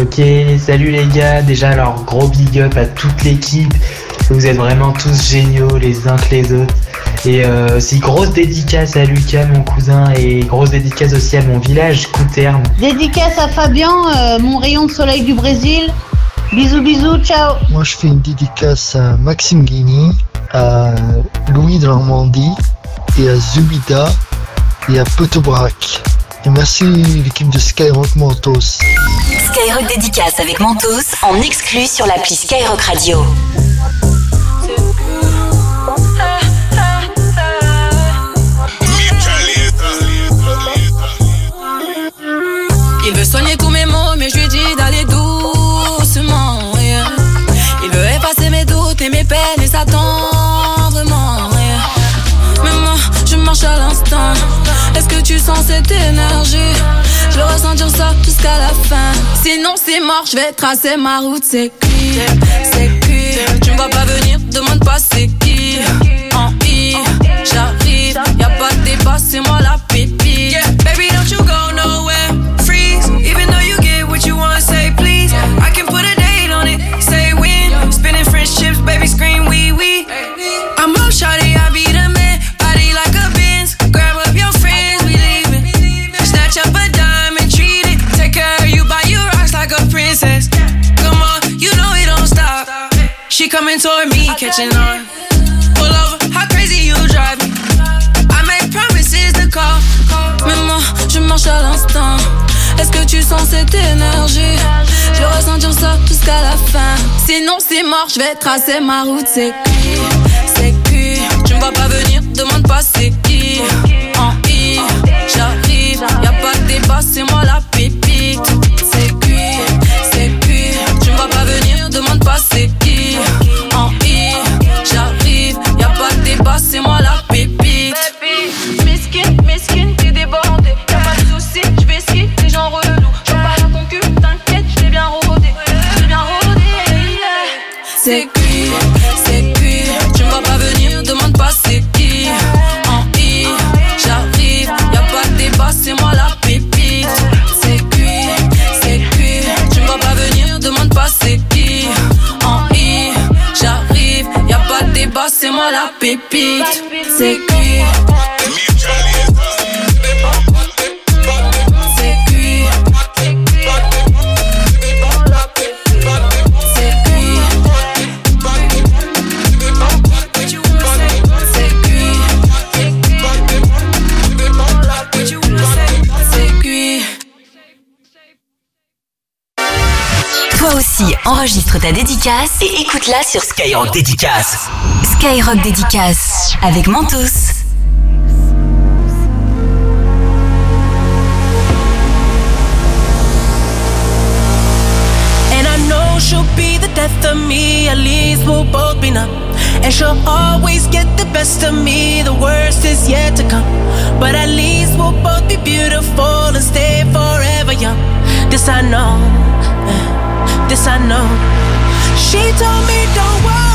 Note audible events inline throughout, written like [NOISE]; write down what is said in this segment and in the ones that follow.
Ok, salut les gars. Déjà, alors gros big up à toute l'équipe. Vous êtes vraiment tous géniaux les uns que les autres. Et euh, aussi grosse dédicace à Lucas, mon cousin, et grosse dédicace aussi à mon village, Couterme. Dédicace à Fabien, euh, mon rayon de soleil du Brésil. Bisous, bisous, ciao. Moi, je fais une dédicace à Maxime Guigny, à Louis de Normandie et à Zubida et à Potobrac. Et merci l'équipe de Skyrock Mentos. Skyrock Dédicace avec Mentos en exclu sur l'appli Skyrock Radio. Il veut soigner tous mes maux, mais je lui dis d'aller doucement. Il veut effacer mes doutes et mes peines et s'attend vraiment. yeah. Mais moi, je marche à l'instant. Est-ce que tu sens cette énergie? Je veux ressentir ça jusqu'à la fin. Sinon, c'est mort, je vais tracer ma route. C'est cuit, c'est. Tu me vois pas venir, demande pas c'est qui. En I, j'arrive. Y'a pas de débat, c'est moi la coming toward me, catching on. Pull over, how crazy you drive me. I make promises to call. Mais moi, je marche à l'instant. Est-ce que tu sens cette énergie? Je veux ressentir ça jusqu'à la fin. Sinon, c'est mort, je vais tracer ma route. C'est cuit, c'est cuit. Tu me vois pas venir, demande pas c'est qui. En I, j'arrive. Y'a pas de débat, c'est moi la c'est qui, c'est qui. Tu me vois pas venir, demande pas c'est qui. En I, j'arrive, y a pas de débat, c'est moi la pépite. C'est qui, c'est qui. Tu me vois pas venir, demande pas c'est qui. En I, j'arrive, y a pas de débat, c'est moi la pépite. C'est. Cuit. enregistre ta dédicace et écoute-la sur Skyrock Dédicace. Skyrock Dédicace avec Mentos. And I know she'll be the death of me, at least we'll both be numb. And she'll always get the best of me, the worst is yet to come. But at least we'll both be beautiful and stay forever young. This I know this I know. She told me don't worry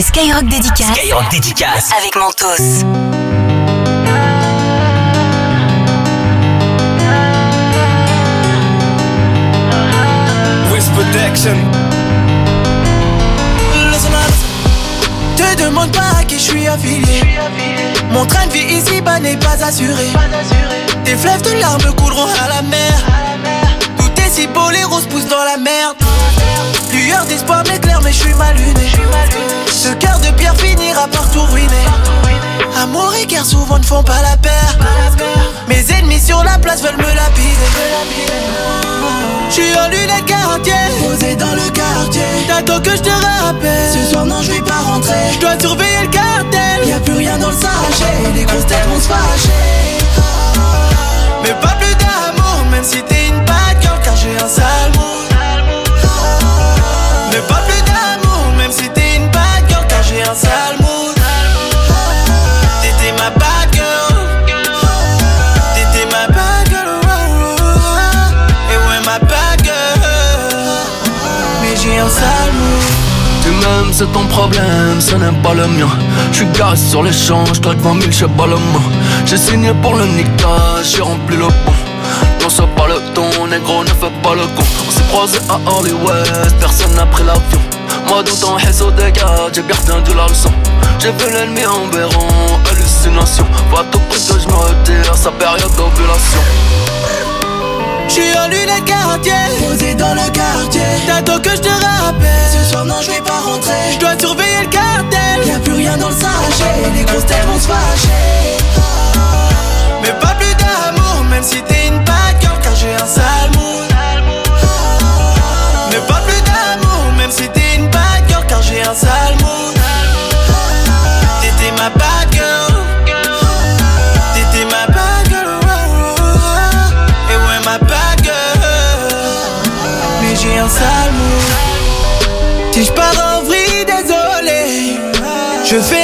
C'est Skyrock Dédicace Skyrock Dédicace. avec Mentos. West Protection. Te demande pas à qui je suis affilié. Mon train de vie ici-bas n'est pas assuré. Des fleuves de larmes couleront à la mer. Tout est si beau, les roses poussent dans la merde. Lueur d'espoir m'éclaire, mais je suis mal luné. Ce cœur de pierre finira par tout ruiner. Amour et guerre souvent ne font pas la paire. Mes ennemis sur la place veulent me lapider. Je suis en lunettes quartier, posé dans le quartier. T'attends que je te rappelle. Ce soir, non, je vais pas rentrer. Je dois surveiller le cartel. Y a plus rien dans le sachet. Les grosses têtes vont se fâcher. Mais pas plus d'amour, même si t'es une bad girl, car j'ai un sale c'est ton problème, ce n'est pas le mien. J'suis garé sur les champs, j'claque 20 000 chez Baloma. J'ai signé pour le Nika, j'ai rempli le pont. Non, c'est pas le ton, négro, ne fais pas le con. On s'est croisé à Hollywood, personne n'a pris l'avion. Moi, dans ton réseau des gars, j'ai bien retenu la leçon. J'ai vu l'ennemi en béron, hallucination. Va tout près que je retire, sa période d'ovulation. J'suis en lunettes quartier, posé dans le quartier. T'attends que je te rappelle. Ce soir, non, je vais pas rentrer. Je dois surveiller le cartel. Y'a plus rien dans le sachet. Les grosses têtes vont se fâcher. Mais pas plus d'amour, même si t'es une bad girl, car j'ai un sale mood. Mais pas plus d'amour, même si t'es une bad girl, car j'ai un sale mood. Je fais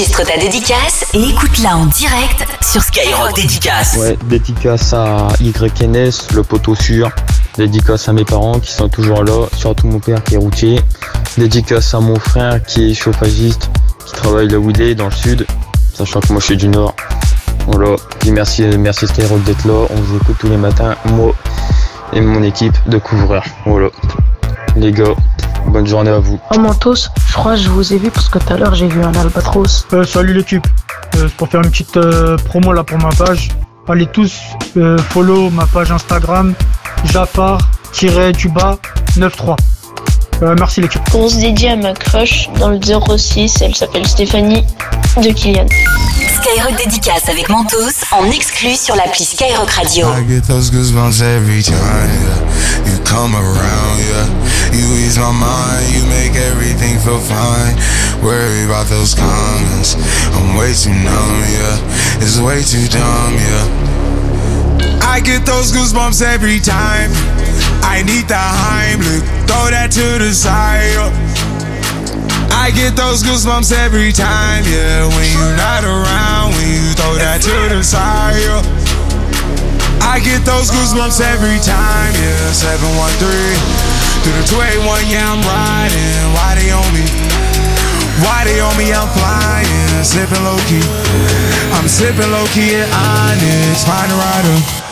Enregistre ta dédicace et écoute-la en direct sur Skyrock Dédicace. Ouais, dédicace à YNS, le poteau sûr. Dédicace à mes parents qui sont toujours là, surtout mon père qui est routier. Dédicace à mon frère qui est chauffagiste, qui travaille là où il est, dans le sud, sachant que moi je suis du nord. Voilà, dis merci, merci Skyrock d'être là, on vous écoute tous les matins, moi et mon équipe de couvreurs. Voilà. Les gars, bonne journée à vous. Oh Mentos, je crois que je vous ai vu parce que tout à l'heure j'ai vu un albatros. Euh, salut l'équipe. Euh, c'est pour faire une petite euh, promo là pour ma page. Allez tous euh, follow ma page Instagram Jafar-du-bas 93. Euh, merci l'équipe. Grosse dédiée à ma crush dans le 06, elle s'appelle Stéphanie de Kylian. Skyrock Dédicace avec Mentos en exclu sur l'appli Skyrock Radio. I get those goosebumps every time yeah. you come around. Yeah, you ease my mind, you make everything feel fine. Worry about those comments, I'm way too numb. Yeah, it's way too dumb. Yeah, I get those goosebumps every time. I need the Heimlich, throw that to the side. I get those goosebumps every time, yeah. When you're not around, when you throw that to the side. I get those goosebumps every time, yeah. 713 through the 281, yeah, I'm riding. Why they on me? Why they on me? I'm flying, sipping low key. I'm sipping low key at Onyx, find a rider.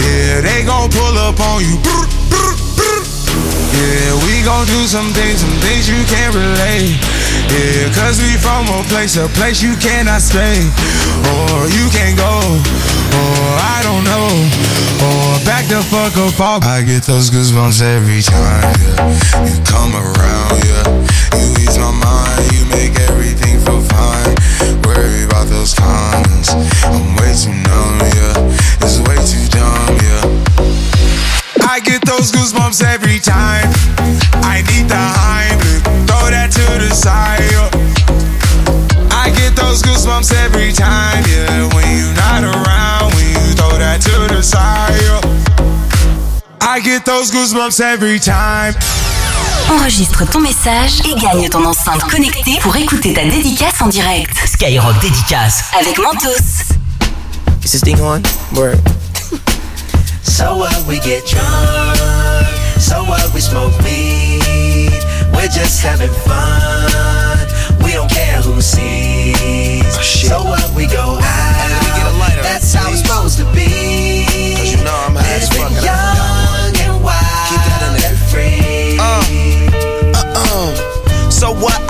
Yeah, they gon' pull up on you. Yeah, we gon' do some things, some things you can't relate. Yeah, cause we from a place, a place you cannot stay. Or you can't go. Or I don't know. Or back the fuck up off. I get those goosebumps every time, yeah. You come around, yeah. You ease my mind, you make everything feel fine. Goosebumps every time. I need the Heimlich, throw that to the side. I get those goosebumps every time, yeah. When you're not around, when you throw that to the side. I get those goosebumps every time. Enregistre ton message et gagne ton enceinte connectée pour écouter ta dédicace en direct. Skyrock Dédicace. Avec Mentos. Is this thing on? Word. [LAUGHS] So what we get drunk, so what we smoke weed. We're just having fun. We don't care who sees. Oh, so what we go out. That's how it's supposed to be. Cause you know I'm high as fuck. Living and I young and wild and free. Uh-uh. So what?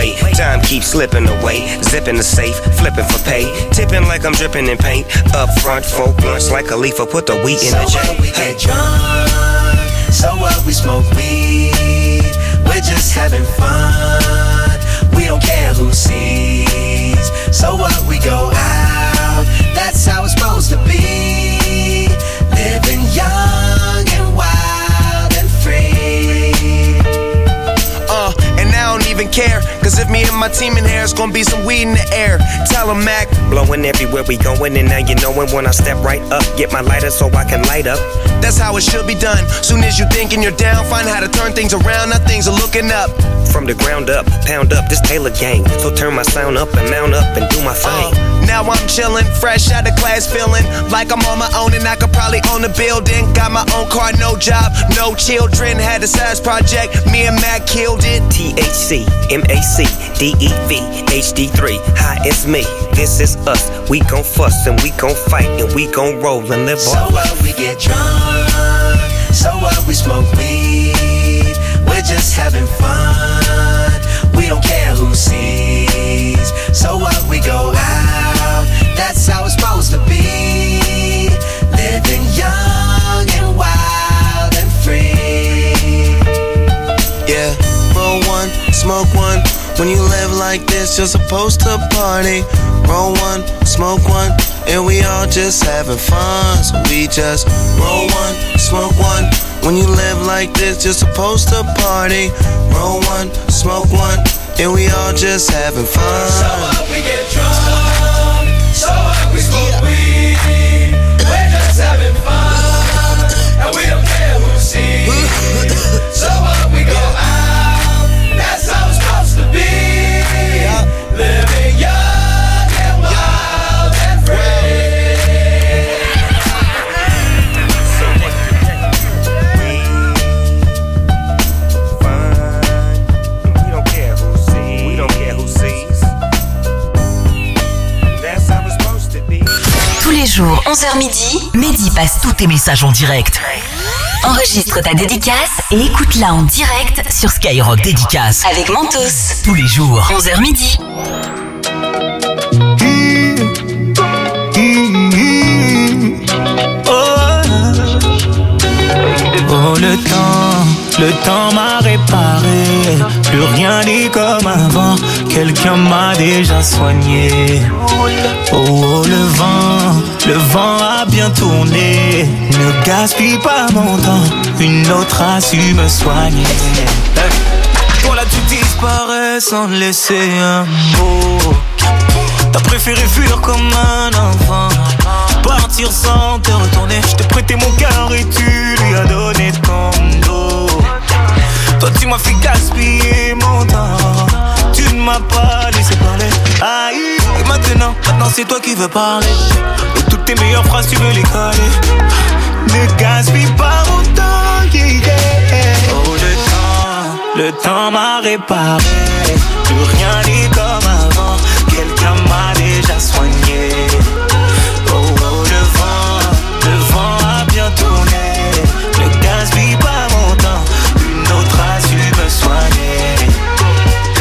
Time keeps slipping away. Zipping the safe, flipping for pay. Tipping like I'm dripping in paint. Up front, four blunts like a leaf, put the wheat in So the J. what we get drunk, so what we smoke weed. We're just having fun. We don't care who sees. So what we go out. That's how it's supposed to be. Even care. Cause if me and my team in here, it's gonna be some weed in the air. Tell 'em, Mac. Blowing everywhere we going, and now you knowin' when I step right up. Get my lighter so I can light up. That's how it should be done. Soon as you thinking you're down, find how to turn things around. Now things are looking up. From the ground up, pound up this Taylor gang. So turn my sound up and mount up and do my uh, thing. Now I'm chillin', fresh out of class, feeling like I'm on my own and I could probably own a building. Got my own car, no job, no children. Had a size project, me and Mac killed it. THC, MAC, DEV, HD3. Hi, it's me. This is us. We gon' fuss and we gon' fight and we gon' roll and live So on. what we get drunk, so what we smoke weed. We're just having fun. We don't care who sees. So what we go out. That's how it's supposed to be. Living young and wild and free. Yeah, roll one, smoke one. When you live like this, you're supposed to party. Roll one, smoke one, and we all just having fun. So we just roll one, smoke one. When you live like this, you're supposed to party. Roll one, smoke one, and we all just having fun. So what we get drunk, so what we smoke weed. Jours, 11h midi, Mehdi passe tous tes messages en direct. Enregistre ta dédicace et écoute-la en direct sur Skyrock Dédicace. avec Mentos. Tous les jours. 11h midi. Oh le temps, le temps m'a réparé Plus rien n'est comme avant Quelqu'un m'a déjà soigné Oh, oh, le vent, le vent a bien tourné. Ne gaspille pas mon temps. Une autre a su me soigner Hey. Toi là tu disparais sans laisser un mot. T'as préféré fuir comme un enfant. Partir sans te retourner. Je t'ai prêté mon cœur et tu lui as donné ton dos. Toi tu m'as fait gaspiller mon temps. Tu ne m'as pas laissé parler. Aïe, et maintenant, maintenant c'est toi qui veux parler. De toutes tes meilleures phrases, tu veux les coller. Ne gaspille pas mon temps, yeah. Oh, le temps, le temps m'a réparé. Plus rien n'est comme avant. Quelqu'un m'a déjà soigné. Oh, oh, le vent, le vent a bien tourné. Ne gaspille pas mon temps. Une autre a su me soigner.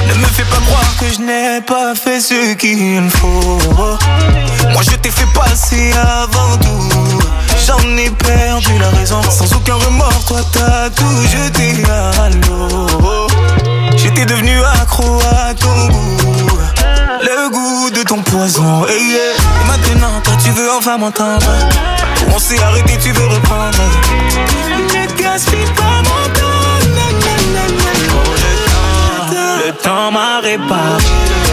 Ne me fais pas croire que je n'ai pas fait ce qu'il faut. Moi je t'ai fait passer avant tout. J'en ai perdu la raison. Sans aucun remords, toi t'as tout jeté à l'eau. J'étais devenu accro à ton goût. Le goût de ton poison. yeah. Et maintenant, toi tu veux enfin m'entendre. On s'est arrêté, tu veux reprendre. Ne gaspille pas mon. Temps, le temps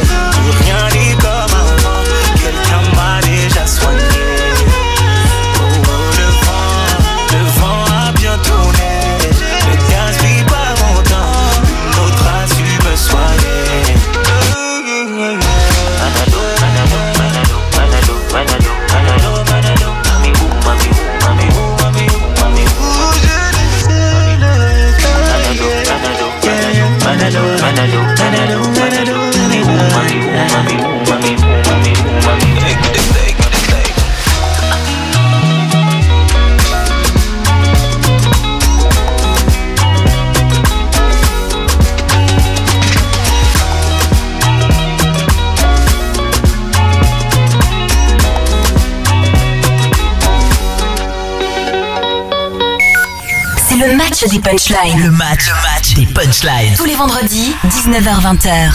match des punchlines. Le match, le match des punchlines. Tous les vendredis, 19h-20h.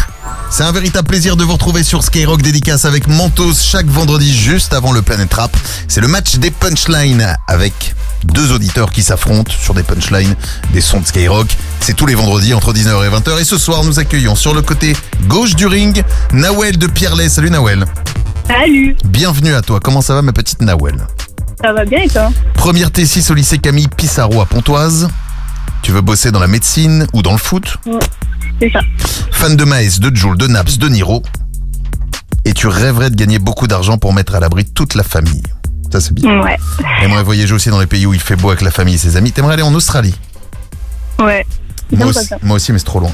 C'est un véritable plaisir de vous retrouver sur Skyrock dédicace avec Mentos chaque vendredi juste avant le Planet Rap. C'est le match des punchlines avec deux auditeurs qui s'affrontent sur des punchlines, des sons de Skyrock. C'est tous les vendredis entre 19h et 20h. Et ce soir, nous accueillons sur le côté gauche du ring Nawel de Pierrelet. Salut Nawel. Salut, Bienvenue à toi. Comment ça va ma petite Nawel? Ça va bien et toi? Première T6 au lycée Camille Pissarro à Pontoise. Tu veux bosser dans la médecine ou dans le foot Ouais, C'est ça. Fan de Maes, de Joule, de Naps, de Niro. Et tu rêverais de gagner beaucoup d'argent pour mettre à l'abri toute la famille. Ça, c'est bien. Ouais. T'aimerais voyager aussi dans les pays où il fait beau avec la famille et ses amis. T'aimerais aller en Australie Ouais. moi aussi, moi aussi, mais c'est trop loin.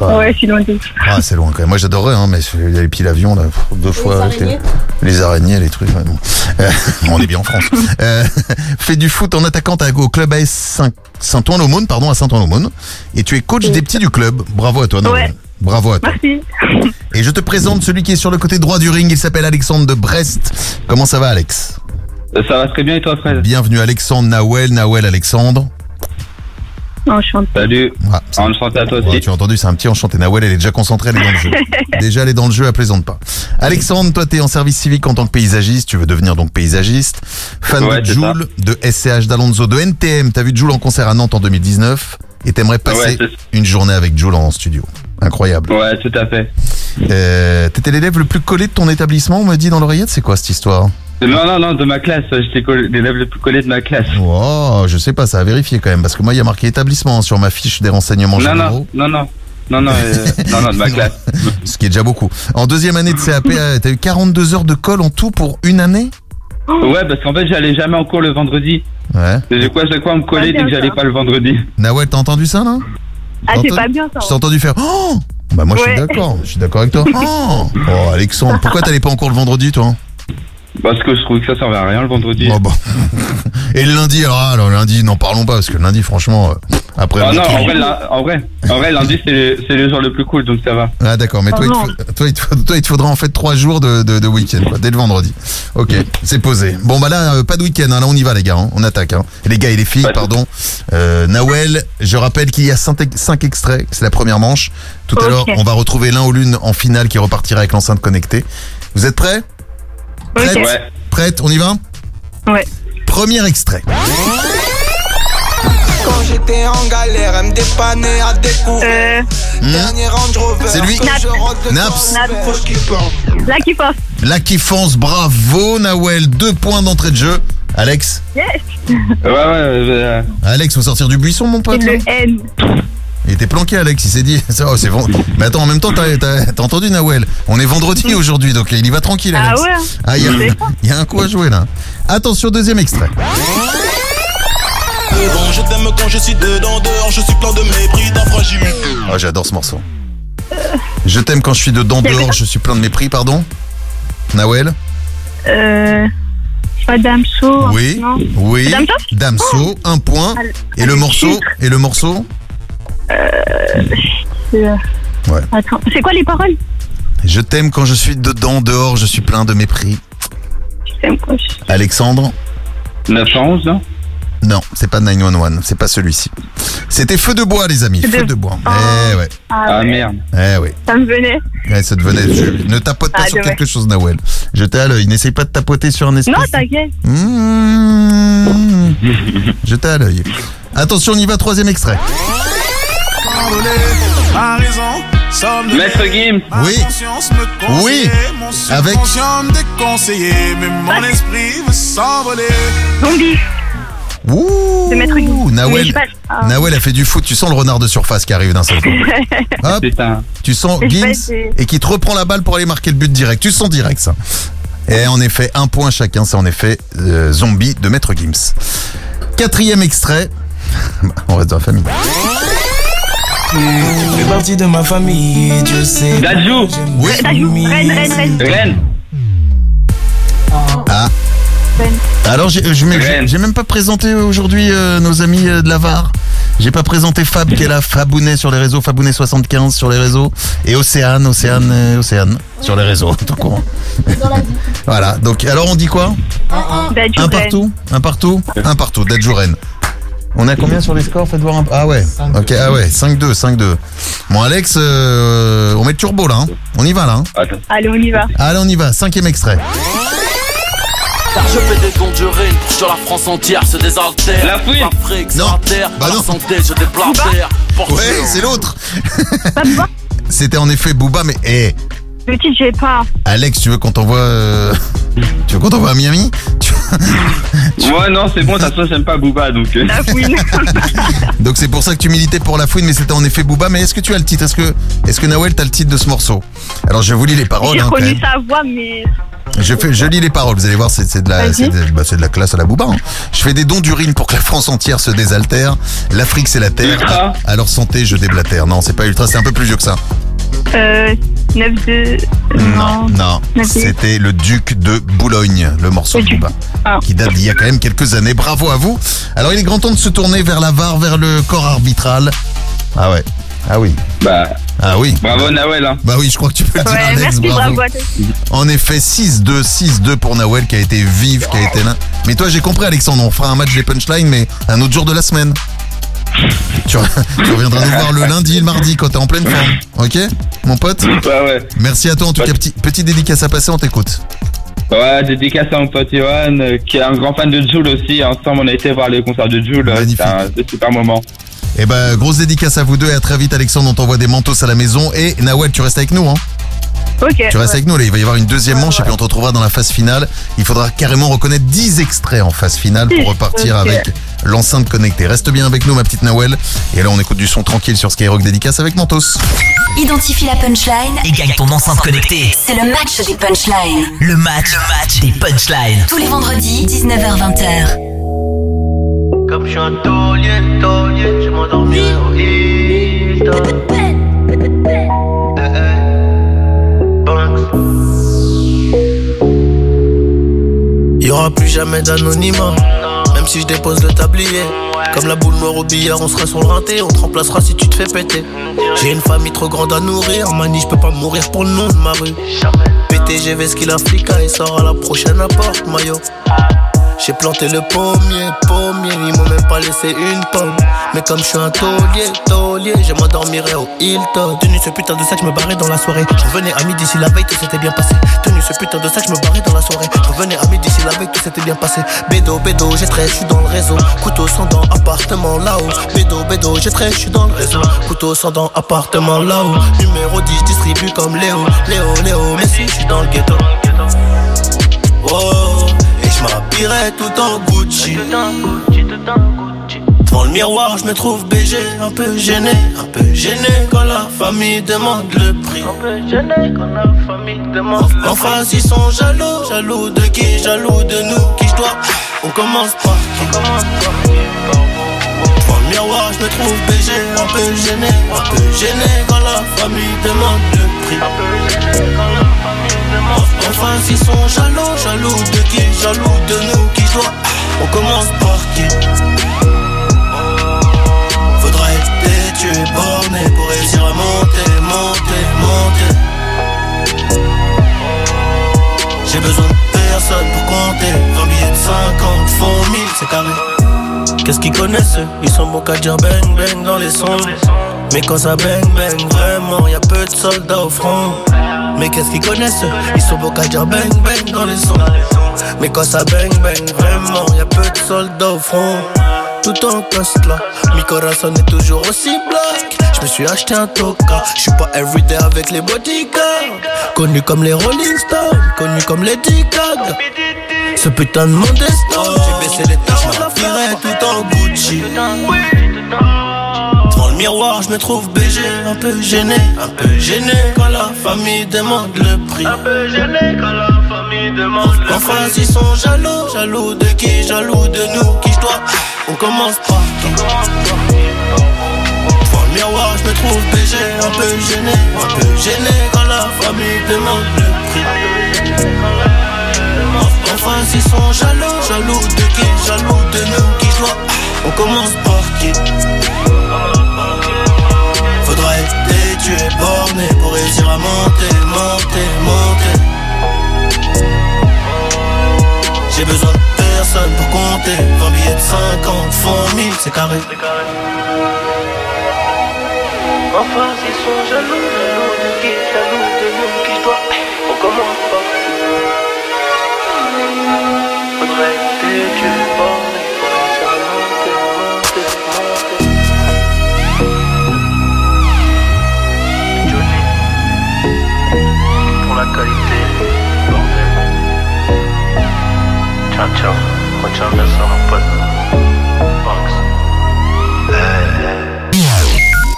Ah. Ouais, suis loin de. Ah, c'est loin quand même. Moi, j'adorerais, hein, mais il y a les piles l'avion, là, deux fois. araignées t'es- Les araignées, les trucs. ouais, bon. Euh, [LAUGHS] on est bien en France. Euh, [LAUGHS] fais du foot en attaquant à- au club AS Saint- Saint-Ouen-l'Aumône, pardon, à Saint-Ouen-l'Aumône. Et tu es coach des petits du club. Bravo à toi, Noël. Ouais. Bravo à toi. Merci. [LAUGHS] Et je te présente celui qui est sur le côté droit du ring. Il s'appelle Alexandre de Brest. Comment ça va, Alex? Ça va très bien et toi, frère Bienvenue, Alexandre, Nawel, Nawel, Alexandre. Enchanté. Salut. Ah, Enchanté à toi Ouais, aussi. tu as entendu, c'est un petit enchanté. Nawel, elle est déjà concentrée, elle est dans le jeu. [LAUGHS] déjà, elle est dans le jeu, elle plaisante pas. Alexandre, toi, t'es en service civique en tant que paysagiste. Tu veux devenir donc paysagiste. Fan Ouais, de Joule, de SCH d'Alonso, de NTM. T'as vu Joule en concert à Nantes en 2019. Et t'aimerais passer Ouais, une journée avec Joule en studio. Incroyable. Ouais, tout à fait. Euh, T'étais l'élève le plus collé de ton établissement, on me dit dans l'oreillette. C'est quoi cette histoire? Non, non, non, de ma classe. J'étais l'élève le plus collé de ma classe. Oh, je sais pas, ça a vérifié quand même. Parce que moi, il y a marqué établissement sur ma fiche des renseignements Non, généraux. non, non, non. Non, non, euh, [LAUGHS] non, non, de ma classe. Ce qui est déjà beaucoup. En deuxième année de CAP, euh, t'as eu 42 heures de colle en tout pour une année? Ouais, parce qu'en fait, j'allais jamais en cours le vendredi. Ouais. Et quoi, fois, on me collait Ah, dès que j'allais pas le vendredi? Nawel, t'as entendu ça, là Ah, c'est pas bien ça. Je t'ai entendu faire Oh Bah moi je suis d'accord, je suis d'accord avec toi. [LAUGHS] Oh, Oh, Alexandre, pourquoi t'allais pas en cours le vendredi toi? Parce que je trouvais que ça servait à rien le vendredi. Oh, bah. [LAUGHS] Et le lundi, alors, ah, le lundi, n'en parlons pas, parce que le lundi, franchement, euh, après... Ah non, en vrai, la- en vrai, en vrai, lundi, c'est le, c'est le jour le plus cool, donc ça va. Ah d'accord, mais toi, il te toi, il te faut- toi, il te faudra en fait trois jours de, de, de week-end, quoi, dès le vendredi. Ok, c'est posé. Bon bah là, euh, pas de week-end, hein, là on y va les gars, hein, on attaque. Hein. Les gars et les filles, pardon. Euh, Nawel, je rappelle qu'il y a cinq, cinq extraits, c'est la première manche. Tout à Ok. l'heure, on va retrouver l'un ou l'une en finale qui repartira avec l'enceinte connectée. Vous êtes prêts? Prête. Prête, on y va Ouais. Premier extrait. Quand j'étais en galère, elle me dépannait à découvert. Euh, Dernier Range Rover. C'est lui Naps. Là qui passe. Là qui fonce, bravo Nawel, deux points d'entrée de jeu. Alex Yes. Ouais, ouais, euh, Alex, faut sortir du buisson mon pote. le là. N. Il était planqué, Alex. Il s'est dit, [LAUGHS] oh, c'est bon. Mais attends, en même temps, t'as t'as- t'as entendu Nawel? On est vendredi aujourd'hui, donc il y va tranquille, Ah Alex. ouais Ah, il y, Je a- sais [LAUGHS] pas. il y a un coup à jouer là. Attention, deuxième extrait. Je t'aime quand je suis dedans, dehors, je suis plein de mépris, d'infragilité. Oh, j'adore ce morceau. Je t'aime quand je suis dedans, dehors, je suis plein de mépris, pardon? Nawel? Euh. Madame So. Oui. Non Oui. Madame So Damso, un point. Et le morceau Et le morceau? Euh, Ouais. Attends, c'est quoi les paroles? Je t'aime quand je suis dedans, dehors, je suis plein de mépris. Je t'aime quand je- Alexandre 911, non? Non, c'est pas 911, c'est pas celui-ci. C'était Feu de bois, les amis. Feu de- Feu de bois. Oh. Eh ouais. Ah, Ah ouais. merde. Eh oui. Ça me venait. Ça devenait. je- Ne tapote pas Ah, sur quelque chose, Nawel. Jetez à l'œil. N'essaye pas de tapoter sur un espèce. Non, t'inquiète. Mmh. Jetez à l'œil. Attention, on y va, troisième extrait. Maître Gims. Ma Oui. conscience me conseillait, Oui. Mon Avec- mais mon esprit veut s'envoler. Zombie. Ouh. Nawel, pas- ah. Nawel a fait du foot. Tu sens le renard de surface qui arrive d'un seul coup. [LAUGHS] Hop. Tu sens Gims et qui te reprend la balle pour aller marquer le but direct. Tu sens direct ça. Et en effet, un point chacun, c'est en effet euh, Zombie de Maître Gims. Quatrième extrait. [LAUGHS] On reste dans la famille. Tu fais partie de ma famille, Dieu sait. Dadju. Oui. Dadju. Reine, reine, reine. Rennes. Ah. Reine. Alors, j'ai mets- j'ai- Rennes. même pas présenté aujourd'hui euh, nos amis euh, de la VAR. J'ai pas présenté Fab qui est là, Fabounet sur les réseaux, Fabounet75 sur les réseaux, et Océane, Océane, euh, Océane sur les réseaux. [LAUGHS] tout court. voilà. Donc, alors on dit quoi? Dadju, Un reine. partout, un partout, un partout. Dadjouren. On a combien sur les scores Faites voir un peu. Ah ouais. Ok. Ah ouais. 5-2, 5-2. Bon Alex, euh, on met le turbo là. hein. On y va là. hein. Allez, on y va. Allez, on y va. Cinquième extrait. Car je fais des dons d'urine sur la France entière se désaltère. La. L'Afrique, Non. Bah non. santé, je déblatère. Pour Ouais, c'est l'autre. [LAUGHS] C'était en effet Booba, mais eh, Le titre, j'ai pas. Alex, tu veux qu'on t'envoie, euh, tu veux qu'on t'envoie à Miami? Tu- Ouais, non, c'est bon, de toute façon, j'aime pas Booba, donc. euh, La fouine. [LAUGHS] Donc c'est pour ça que tu militais pour la fouine, mais c'était en effet Booba. Mais est-ce que tu as le titre? Est-ce que, est-ce que Nawel t'as le titre de ce morceau? Alors je vous lis les paroles. J'ai hein, quand reconnu même. sa voix, mais. Je, fais, je lis les paroles, vous allez voir, c'est c'est de, la, Vas-y. c'est de, bah, c'est de la classe à la Booba. hein. Je fais des dons d'urine pour que la France entière se désaltère. L'Afrique, c'est la terre. Ultra. Leur santé, je déblatère. Non, c'est pas ultra, c'est un peu plus vieux que ça. Euh. 9-2. Non. non. Ok. C'était le duc de Boulogne, le morceau de. Booba. Ah. Qui date d'il y a quand même quelques années. Bravo à vous. Alors, il est grand temps de se tourner vers la VAR, vers le corps arbitral. Ah ouais. Ah oui. Bah, Ah oui. bravo Nawel, hein. Bah oui, je crois que tu peux le dire, Ouais, Alex. merci, bravo. bravo. En effet, 6-2, 6-2 pour Nawel qui a été vive, qui a été là. Mais toi, j'ai compris, Alexandre, on fera un match des punchlines, mais un autre jour de la semaine. Tu, re- tu reviendras nous voir le lundi et le mardi quand t'es en pleine forme. Ok, mon pote Ouais, ouais. Merci à toi. En tout cas, petit, petit dédicace à passer, on t'écoute. Ouais, dédicace à mon pote Johan, euh, qui est un grand fan de Jules aussi. Ensemble, on a été voir les concerts de Jules. euh, Magnifique. C'était un super moment. Et ben, grosse dédicace à vous deux et à très vite, Alexandre. On t'envoie des manteaux à la maison. Et Nawel, tu restes avec nous, hein Tu restes ouais. avec nous, là. Il va y avoir une deuxième manche et puis on te retrouvera dans la phase finale. Il faudra carrément reconnaître 10 extraits en phase finale pour repartir avec l'enceinte connectée. Reste bien avec nous, ma petite Nawel. Et là, on écoute du son tranquille sur Skyrock Dédicace avec Mentos. Identifie la punchline. Et gagne ton enceinte connectée. C'est le match des punchlines. Le match, le match des punchlines. Tous les vendredis, 19h-20h. Comme je suis un taulier, taulier, je m'endormis au [LAUGHS] Y aura plus jamais d'anonymat, même si je dépose le tablier. Comme la boule noire au billard, on sera sur le on te remplacera si tu te fais péter. J'ai une famille trop grande à nourrir, mani, je peux pas mourir pour le nom de ma rue. PTGV, ce qu'il a et sort à la prochaine apporte, maillot. J'ai planté le pommier, pommier, ils m'ont même pas laissé une pomme. Mais comme je suis un taulier, taulier, je m'endormirai au Hilton. Tenu ce putain de sac, je me barrais dans la soirée. Je à midi si la veille tout s'était bien passé. Tenu ce putain de sac, je me barrais dans la soirée. Je à midi si la veille tout s'était bien passé. Bédo, bédo, j'ai trait, je suis dans le réseau. Couteau sans dents, appartement là-haut. Bédo, bédo, j'ai trait, je suis dans le réseau. Couteau sans dents, appartement là-haut. Numéro 10, distribue comme Léo. Léo, Léo, mais si je suis dans le ghetto. Oh, m'habillerai tout en Gucci. Devant le miroir, je me trouve BG, un peu gêné, un peu gêné quand la famille demande le prix. Un peu gêné quand la famille demande le prix. En face, ils sont jaloux, jaloux de qui, jaloux de nous, qui je dois? On commence par qui Devant le miroir, je me trouve BG, un peu gêné, un peu gêné quand la famille demande le prix. Un peu gêné quand la famille demande le prix. En face, ils sont jaloux, jaloux de qui, jaloux de nous, qui je dois. On commence par qui? Faudra être têtu et borné pour réussir à monter, monter, monter. J'ai besoin de personne pour compter. 20 billets de 50 font 1000, c'est carré. Qu'est-ce qu'ils connaissent eux? Ils sont bons qu'à dire bang bang dans les sons. Mais quand ça bang bang, vraiment, y a peu de soldats au front. Mais qu'est-ce qu'ils connaissent Ils sont bons qu'à dire bang bang dans les sons. Mais quand ça bang bang, vraiment, y a peu de soldats au front. Tout en poste là, mi corazon est toujours aussi black. Je me suis acheté un toka, je suis pas everyday avec les bodyguards. Connu comme les Rolling Stones, connu comme les Gaga. Ce putain de monde est j'ai baissé les je m'enfierai tout en Gucci. Miroir, je me trouve BG, un peu gêné, un peu gêné quand la famille demande le prix. Un peu gêné quand la famille demande le prix. En face, ils sont jaloux, jaloux de qui, jaloux de nous, qui je dois. On commence par le miroir, je me trouve BG, un peu gêné, un peu gêné quand la famille demande le prix. En face, ils sont jaloux, jaloux de qui, jaloux de nous, qui je dois. On commence par qui têtu et borné pour réussir à monter, monter, monter. J'ai besoin de personne pour compter. 20 billets de 50 font 1000, c'est carré. Enfin, ils sont jaloux, jaloux de qui, jaloux de nous, qui je dois. On commence Faudrait Ciao, ciao. Retiens bien ça, mon pote. Box.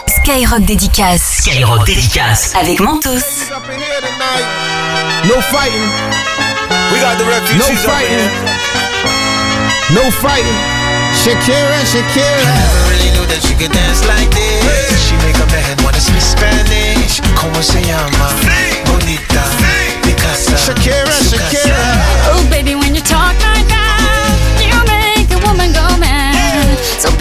Skyrock dédicace. Skyrock dédicace. Avec Mentos. No fighting. We got the refugees No fighting. No fighting. Shakira, Shakira. Never really knew that she could dance like this. She make a man wanna speak Spanish. Como se llama? Bonita. Picasa. Shakira, Shakira.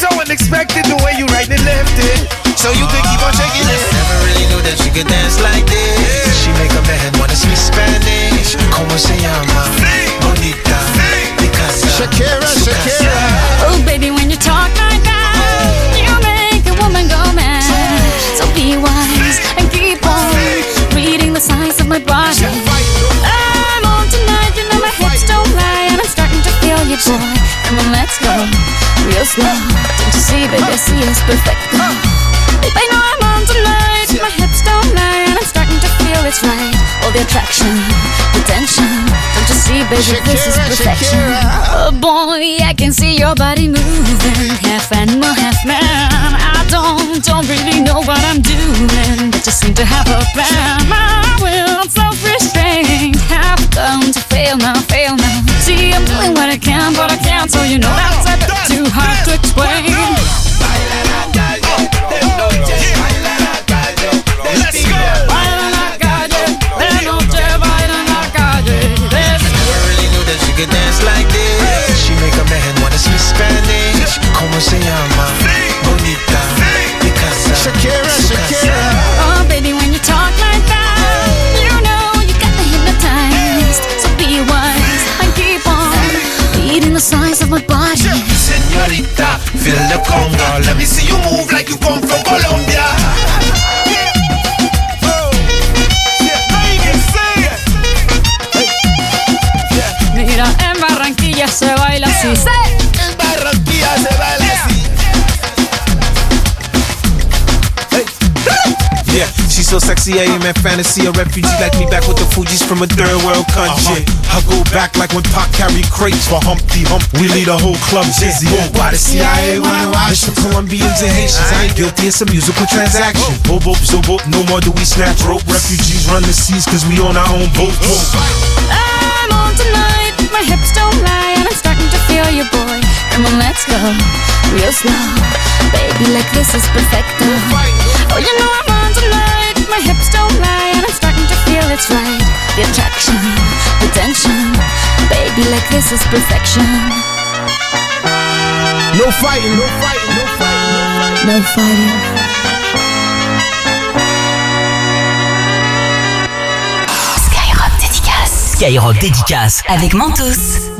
So unexpected, the way you right and left it. So you can keep on shaking it. Never really knew that she could dance like this. She make a man wanna speak Spanish. Como se llama? Slow. Don't you see, baby, I see it's perfect. Babe, I know I'm on tonight, my hips don't lie, and I'm starting to feel it's right. All the attraction, the tension. Don't you see, baby, this is perfection. Oh boy, I can see your body moving, half animal, half man. I don't, don't really know what I'm doing, but just seem to have a plan. My will, self-restraint, have come to fail now, fail now. I'm doing what I can, but I can't, so you know that's a bit too hard to explain. my body. Senorita, feel the. Let me see you move like you come from Colombia. [LAUGHS] Mira, en Barranquilla se baila así. Sexy, I am in fantasy. A refugee like me back with the Fuji's from a third world country. Uh-huh. I go back like when Pac carried crates for Humpty Hump. We lead a whole club dizzy. Why the CIA wanna watch the Colombians and Haitians? I ain't guilty, it's a musical transaction. Oh. Boop, boop, so boop, no more do we snatch rope. Refugees run the seas cause we on our own boat. Oh. I'm on tonight, my hips don't lie, and I'm starting to feel you, boy. Come on, let's go, real slow. Baby, like this is perfecto. Oh, you know I'm on tonight, my hips don't lie, and I'm starting to feel it's right. The attraction, the tension. Baby, like this is perfection. No fighting, no fighting, no fighting, No fighting. Skyrock dédicace. Skyrock dédicace. Avec Mentos.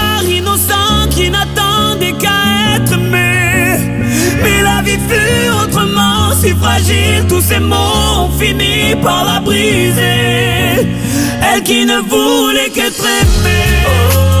qui n'attendait qu'à être aimé. Mais la vie fut autrement si fragile, tous ces mots ont fini par la briser. Elle qui ne voulait qu'être aimée. Oh,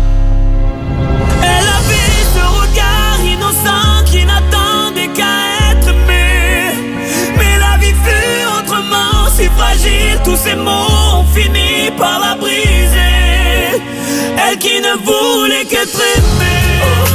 Elle avait ce regard innocent qui n'attendait qu'à être aimé. Mais la vie fut autrement si fragile, tous ces mots ont fini par la briser. Elle qui ne voulait qu'être aimée.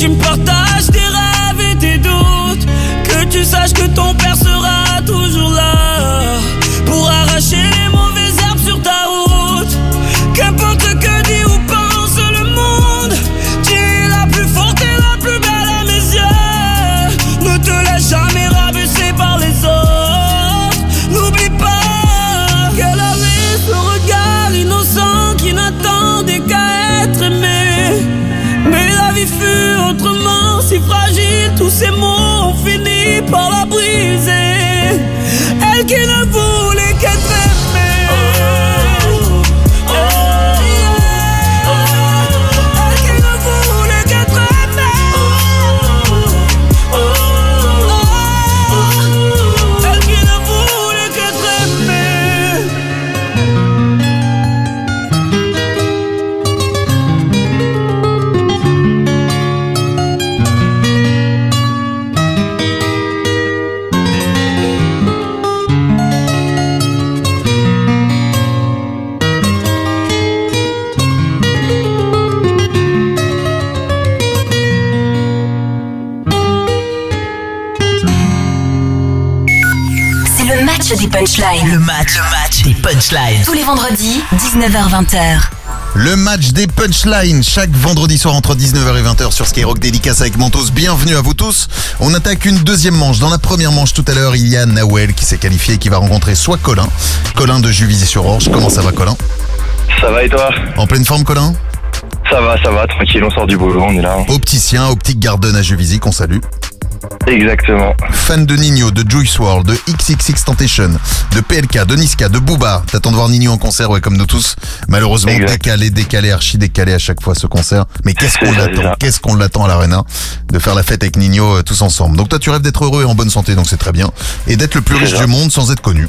Tu me partages tes rêves et tes doutes. Que tu saches que ton père punchlines. Le match, le match des punchlines. Tous les vendredis, 19h-20h. Le match des punchlines chaque vendredi soir entre 19h et 20h sur Skyrock Dédicace avec Mentos. Bienvenue à vous tous. On attaque une deuxième manche. Dans la première manche tout à l'heure, il y a Nawel qui s'est qualifié et qui va rencontrer soit Colin. Colin de Juvisy-sur-Orge. Comment ça va Colin? Ça va et toi? En pleine forme Colin? Ça va, ça va, tranquille, on sort du boulot, on est là. Opticien, optique Garden à Juvisy qu'on salue. Exactement. Fan de Nino, de Juice WRLD, de XXX Tentation, de PLK, de Niska, de Booba. T'attends de voir Nino en concert, ouais, comme nous tous. Malheureusement, décalé, décalé, archi décalé à chaque fois ce concert. Mais qu'est-ce qu'on l'attend? Qu'est-ce qu'on l'attend à l'Arena? De faire la fête avec Nino euh, tous ensemble. Donc toi, tu rêves d'être heureux et en bonne santé, donc c'est très bien. Et d'être le plus riche ça. du monde sans être connu.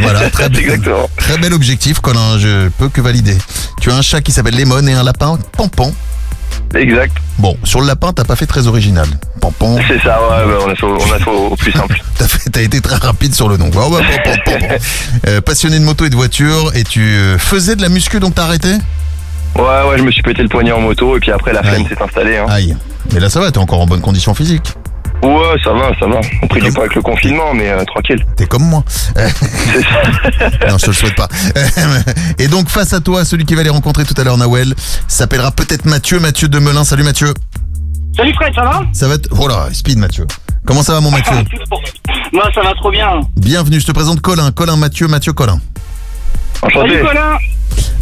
Voilà, [LAUGHS] très. Très bel objectif, Colin, je peux que valider. Tu as un chat qui s'appelle Lemon et un lapin Pampan. Exact. Bon, sur le lapin, t'as pas fait très original. Pampan. C'est ça, ouais, bah, on a fait, au- on a fait au, au plus simple. [LAUGHS] T'as fait- t'as été très rapide sur le nom. Ouais, ouais, pam, pam, pam. Euh, passionné de moto et de voiture et tu euh, faisais de la muscu donc t'as arrêté? Ouais, ouais, je me suis pété le poignet en moto et puis après la flemme s'est installée. Hein. Aïe. Mais là ça va, t'es encore en bonne condition physique. Ouais, ça va, ça va. On pris du poids avec le confinement, mais euh, tranquille. T'es comme moi. Euh, [LAUGHS] [LAUGHS] non, je te le souhaite pas. Euh, Et donc face à toi, celui qui va les rencontrer tout à l'heure, Nawel, s'appellera peut-être Mathieu, Mathieu de Melun. Salut Mathieu. Salut Fred, ça va? Ça va t- Oh là, speed Mathieu. Comment ça va mon Mathieu? [LAUGHS] Moi ça va trop bien. Bienvenue, je te présente Colin. Colin Mathieu, Mathieu Colin. Salut Colin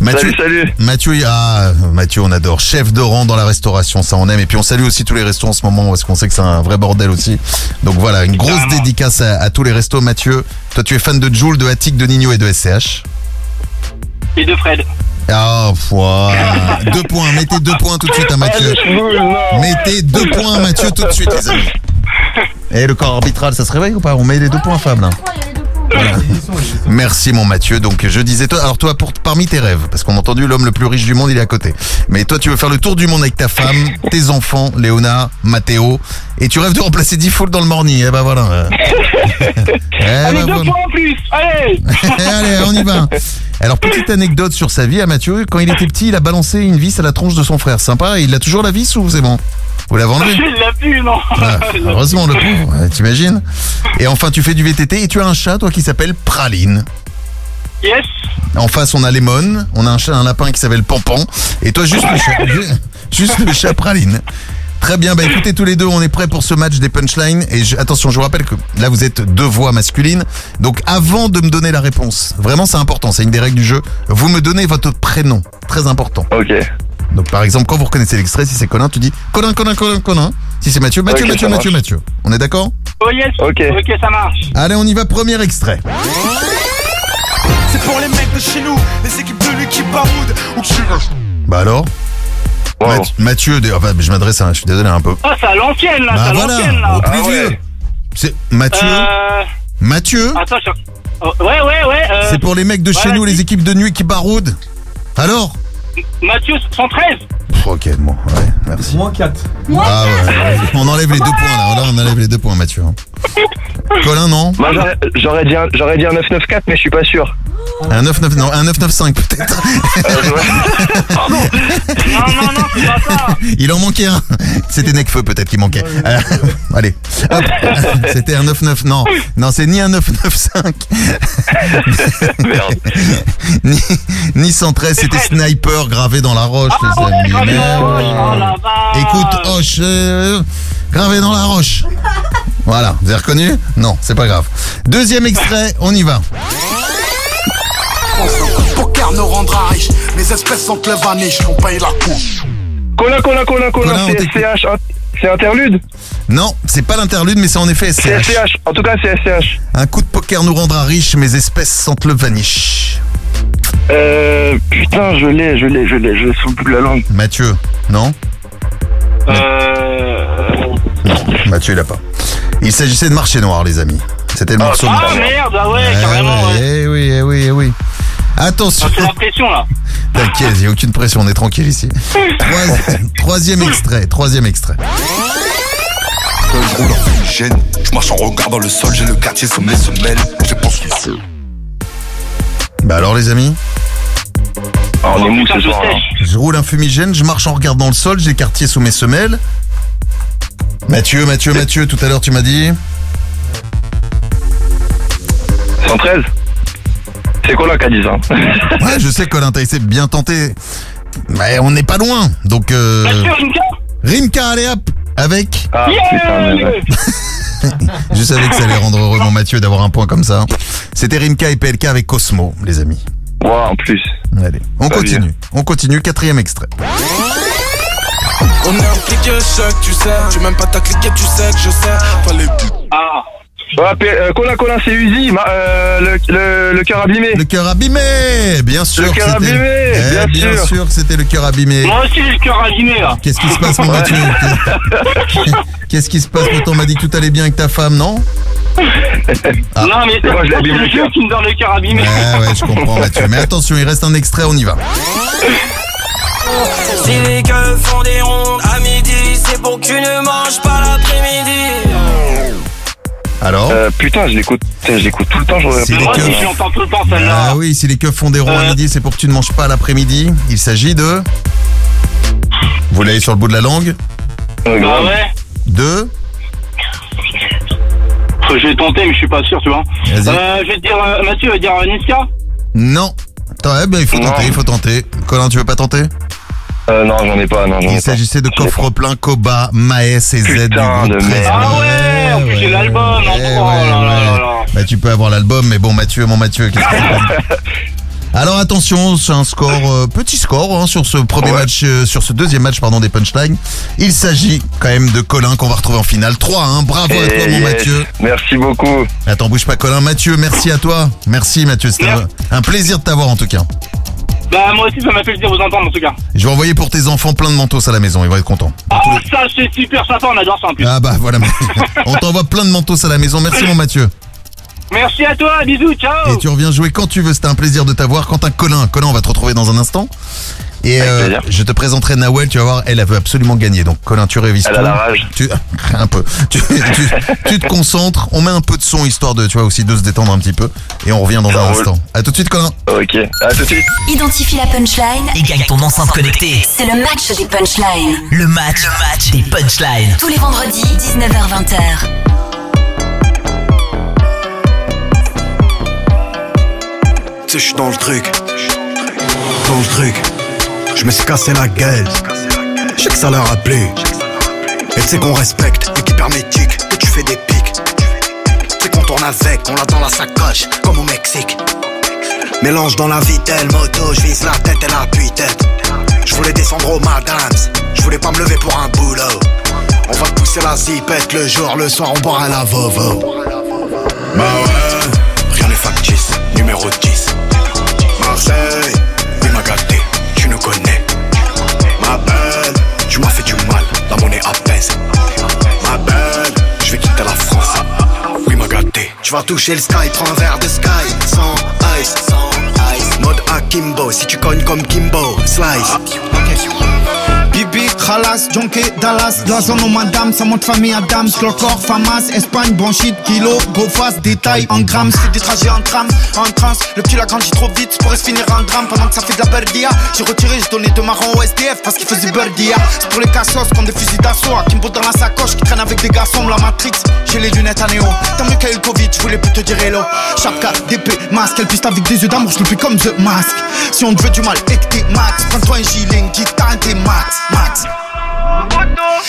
Mathieu, Mathieu, ah, Mathieu, on adore. Chef de rang dans la restauration, ça on aime. Et puis on salue aussi tous les restos en ce moment parce qu'on sait que c'est un vrai bordel aussi. Donc voilà, une grosse dédicace à, à tous les restos. Mathieu, toi tu es fan de Joule, de Attic, de Nino et de SCH. Et de Fred. Ah, foi. deux points. Mettez deux points tout de suite à Mathieu. Mettez deux points à Mathieu tout de suite, les amis. Et le corps arbitral, ça se réveille ou pas? On met les deux points, Fab, là. Voilà. Merci mon Mathieu. Donc je disais toi, alors toi pour parmi tes rêves, parce qu'on a entendu l'homme le plus riche du monde, il est à côté. Mais toi tu veux faire le tour du monde avec ta femme, tes enfants, Léona, Mathéo, et tu rêves de remplacer Diffoul dans le morning. Eh ben voilà. [LAUGHS] Eh Allez, deux voilà. points en plus Allez [LAUGHS] Allez, on y va. Alors petite anecdote sur sa vie à Mathieu, quand il était petit, il a balancé une vis à la tronche de son frère. Sympa. Il a toujours la vis ou c'est bon Vous l'avez enlevé Il l'a [LAUGHS] plus, non. Ah, [LAUGHS] heureusement le pauvre, t'imagines? Et enfin tu fais du VTT et tu as un chat toi qui s'appelle Praline. Yes. En face on a Lemon, on a un chat, un lapin qui s'appelle Pampan. Et toi juste le chat, ju- [LAUGHS] juste le chat Praline. Très bien, bah écoutez tous les deux, on est prêts pour ce match des punchlines et je- attention, je vous rappelle que là vous êtes deux voix masculines. Donc avant de me donner la réponse, vraiment c'est important, c'est une des règles du jeu, vous me donnez votre prénom, très important. Ok. Donc par exemple, quand vous reconnaissez l'extrait, si c'est Colin, tu dis Colin, Colin, Colin, Colin. Si c'est Mathieu, Mathieu, Mathieu, Mathieu. Mathieu. On est d'accord? Oh yes Ok. Ok, ça marche. Allez, on y va, premier extrait. C'est pour les mecs de chez nous, les équipes de l'équipe Baroud ou qui Bah alors? Math- Mathieu, de- enfin, je m'adresse à, je suis désolé un peu. Ah, c'est à l'ancienne là, Bah c'est à voilà, l'ancienne là. au plus vieux. C'est Mathieu. Euh... Mathieu, Attends, je... oh, ouais, ouais, ouais. euh, c'est pour les mecs de chez ouais, nous, les équipes de nuit qui baroudent. Alors? Mathieu 113 Pff, Ok, bon, ouais, merci. Moins 4. Ah ouais, on enlève les deux points là, là on enlève les deux points Mathieu. hein. [LAUGHS] Colin, non Moi, j'aurais- j'aurais dit, un- j'aurais dit un 994, mais je suis pas sûr. Un 99, non, un 995 peut-être. [LAUGHS] Non, non, non, c'est pas ça [LAUGHS] Il en manquait un. C'était Necfeu peut-être qui manquait. Euh, allez. Hop. C'était un 99. Non, non, c'est ni un 995. ni, ni 113, c'était Sniper gravé dans la roche, les amis. gravé dans la roche, oh. Écoute, Hoche, euh, gravé dans la roche. Voilà, vous avez reconnu? Non, c'est pas grave. Deuxième extrait, on y va. Poker nous rendra riches, mes espèces sont le vaniche, on paye la couche. Colin, Colin, Colin, Colin, Colin, on c'est t'écoute. SCH. hein. C'est interlude? Non, c'est pas l'interlude, mais c'est en effet C'est SCH. SCH. En tout cas, c'est SCH. Un coup de poker nous rendra riches, mes espèces sentent le vaniche. Euh. Putain, je l'ai, je l'ai, je l'ai, je l'ai sous le bout de la langue. Mathieu, non Euh... Mathieu, il a pas. Il s'agissait de Marché Noir, les amis. C'était le morceau. Ah merde, ah ouais, Eh carrément, ouais, ouais. Eh oui, eh oui, eh oui. Attention. Ah, c'est la pression là. [LAUGHS] T'inquiète, il n'y a aucune pression, on est tranquille ici. Trois- troisième extrait, troisième extrait. Je roule en fumigène, je marche en regardant le sol, j'ai le quartier sous mes semelles, je pense Bah alors les amis Ah, on est mou putain, ce je soir. hein. sèche. Je roule un fumigène, je marche en regardant le sol, j'ai quartier sous mes semelles. Mathieu, Mathieu, Mathieu, tout à l'heure tu m'as dit 113 C'est Colin qui a dit ça. Ouais, je sais Colin, t'as essayé de bien tenter. Mais on n'est pas loin. Donc. Euh... Mathieu, Rimka Rimka, allez hop Avec. Ah, putain, mais ouais. [LAUGHS] Je savais que ça allait rendre heureux mon Mathieu d'avoir un point comme ça. C'était Rimka et PLK avec Cosmo, les amis. Ouais, en plus. Allez, on continue. On continue, quatrième extrait. On est impliqué, choc, tu sais. Tu m'aimes pas ta cliquette, tu sais que je sais. Fallait. Ah. Ouais, P- euh, Colin, Colin, c'est Uzi, ma- euh, le, le, le cœur abîmé. Le cœur abîmé, bien sûr. Le cœur c'était- abîmé, Eh, bien sûr. sûr que c'était le cœur abîmé. Moi aussi, j'ai le cœur abîmé, là. Qu'est-ce qui se passe, mon. Mathieu [LAUGHS] Qu'est-ce qui se passe Pourtant, on m'a dit que tout allait bien avec ta femme, non [LAUGHS] Non, mais Moi, je le cœur. qui me donne le cœur abîmé. Ouais, ouais, je comprends, Mathieu. Mais attention, il reste un extrait, on y va. [LAUGHS] Si les gueules font des rondes à midi, c'est pour que tu ne manges pas l'après-midi. Alors Euh, putain, je l'écoute, je l'écoute tout le temps. Je Moi aussi, keufs- je l'entends tout le temps, celle-là. Ah oui, si les keufs font des ronds à Euh. midi, c'est pour que tu ne manges pas l'après-midi. Il s'agit de. Vous l'avez sur le bout de la langue Euh, Bah grave. ouais. De. Je vais tenter, mais je suis pas sûr, tu vois. Vas-y. Euh, je vais te dire, euh, Mathieu va dire euh, Niska. Non. Attends, eh ben, il faut Non. tenter, il faut tenter. Colin, tu veux pas tenter? Euh, non, j'en ai pas, non, j'en ai Il s'agissait de coffre plein Koba, Maes et Z du Putain groupe de 13. merde. Ah ouais, en plus j'ai l'album. en ouais, oh là là là ouais. là. Bah tu peux avoir l'album, mais bon Mathieu, mon Mathieu, qu'est-ce que c'est [LAUGHS] Alors attention, c'est un score, euh, petit score hein, sur ce premier Ouais. match, euh, sur ce deuxième match pardon des punchlines. Il s'agit quand même de Colin qu'on va retrouver en finale. 3 hein, bravo à toi Eh, mon yes. Mathieu. Merci beaucoup. Attends, bouge pas Colin. Mathieu, merci à toi. Merci Mathieu, c'était un, un plaisir de t'avoir en tout cas. Bah moi aussi ça m'a fait plaisir de vous entendre en tout cas. Je vais envoyer pour tes enfants plein de manteaux à la maison, ils vont être contents. Ah ça c'est super sympa, on adore ça en plus. Ah bah voilà, [LAUGHS] on t'envoie plein de manteaux à la maison. Merci mon Mathieu. Merci à toi, bisous, ciao. Et tu reviens jouer quand tu veux, c'était un plaisir de t'avoir. Quentin Colin, Colin, on va te retrouver dans un instant. Et Avec euh, je te présenterai Nawel, tu vas voir, elle, elle veut absolument gagner. Donc Colin, tu révises Elle tout. a la rage. Tu, [LAUGHS] un peu. Tu, tu- tu te concentres, on met un peu de son histoire de, tu vois, aussi de se détendre un petit peu. Et on revient dans un instant. À tout de suite Colin. Ok, à tout de suite. Identifie la punchline. Et gagne ton enceinte connectée. C'est le match des punchlines. Le match, le match des punchlines. Tous les vendredis, 19h-20h. Tu sais, je suis dans le truc. Dans le truc. Je me suis cassé la gueule. Je sais que ça leur a plu. Et sais qu'on respecte, équipe hermétique, que tu fais des pics. Sais qu'on tourne avec, on l'a dans la sacoche, comme au Mexique. Mélange dans la vitelle, moto, je vise la tête et la tête Je voulais descendre au madams, je voulais pas me lever pour un boulot. On va pousser la zipette le jour, le soir on boira la vovo. Bah ouais, rien n'est factice, numéro 10. Tu vas toucher le sky, prends un verre de sky. Sans ice, sans ice. Mode Akimbo, si tu cognes comme Kimbo, slice. Bibi, Khalas, Jonké, Dallas, la zone aux madame, ça monte famille Adams, Clocor, Famas, Espagne, Bronchite, Kilo, Go détail en grammes, c'est des trajets en tram, en trans, le petit l'a grandi trop vite, pourrait se finir en drame pendant que ça fait de la berdia. J'ai retiré, j'ai donné deux marrons au SDF parce qu'il faisait berdia. C'est pour les cassos comme des fusils d'assaut, Kimbo dans la sacoche qui traîne avec des garçons, la Matrix, j'ai les lunettes à néo. Tant mieux a eu le Covid, je voulais plus te dire hello. Chapka, d'épée, masque, elle piste avec des yeux d'amour, je le comme The Mask. Si on te veut du mal et que t'es max, prends-toi un gilet, guitare, t'es max, max.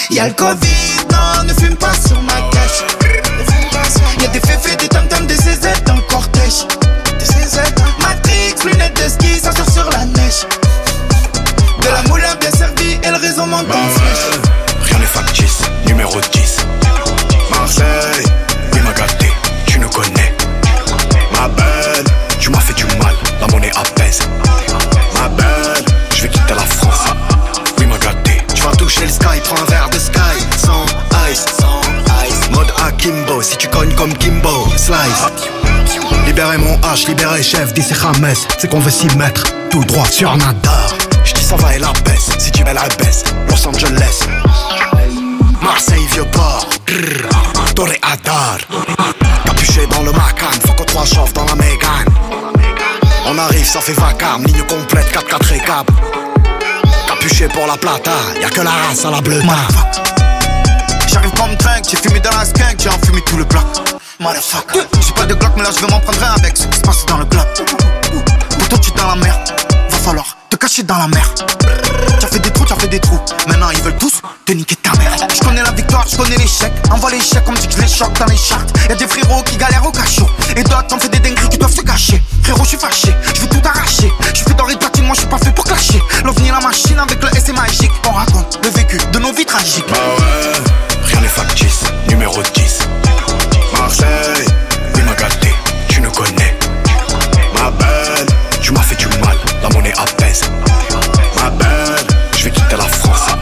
Y'a le Covid, non, ne fume pas sur ma cache. Y'a des féfés, des tam des CZ dans le cortège. Des CZ, Matrix, lunettes de ski, ça sort sur la neige. De la moulin bien servie et le réseau monte en flèche. Rien n'est factice, numéro 10. Marseille, m'a gâté, tu nous connais. Ma belle, tu m'as fait du mal, la monnaie apaise. Le sky, prends un verre de sky. Sans ice, sans ice. Mode Akimbo, si tu cognes comme Kimbo, slice. Libérez mon H, libérez chef, d'ici Rames. C'est qu'on veut s'y mettre, tout droit sur Nadar. J'dis ça va et la baisse, si tu mets la baisse. Los Angeles, Marseille, vieux port. Torre Adar. Capuché dans le Macan, faut qu'on trois chauffe dans la Mégane. On arrive, ça fait vacarme, ligne complète, 4-4 et cap. Capuché pour la plata, y'a que la race à la bleue. J'arrive comme drink, j'ai fumé dans la skunk, j'ai enfumé tout le bloc. Motherfucker. J'ai pas de Glock, mais là je vais m'en prendre un avec ce qui se passe dans le club. Pour toi, tu es dans la merde, va falloir te cacher dans la mer. T'as fait des trous, t'as fait des trous. Maintenant ils veulent tous te niquer ta mère. Je connais la victoire, je connais l'échec. Envoie l'échec comme si je les choque dans les charts. Y'a des frérots qui galèrent au cachot. Et d'autres t'en fais des dingueries qui doivent se cacher. Frérot, je suis fâché, je vais tout arracher. Je fais de platine, moi je suis pas fait pour clasher. L'ovni la machine avec le S magique. On raconte le vécu de nos vies tragiques. Bah ouais, rien n'est factice. Numéro 10. Marseille, oui m'a gâté, tu ne connais. Ma belle, tu m'as fait du mal, la monnaie apaise. Ma belle, je vais quitter la France.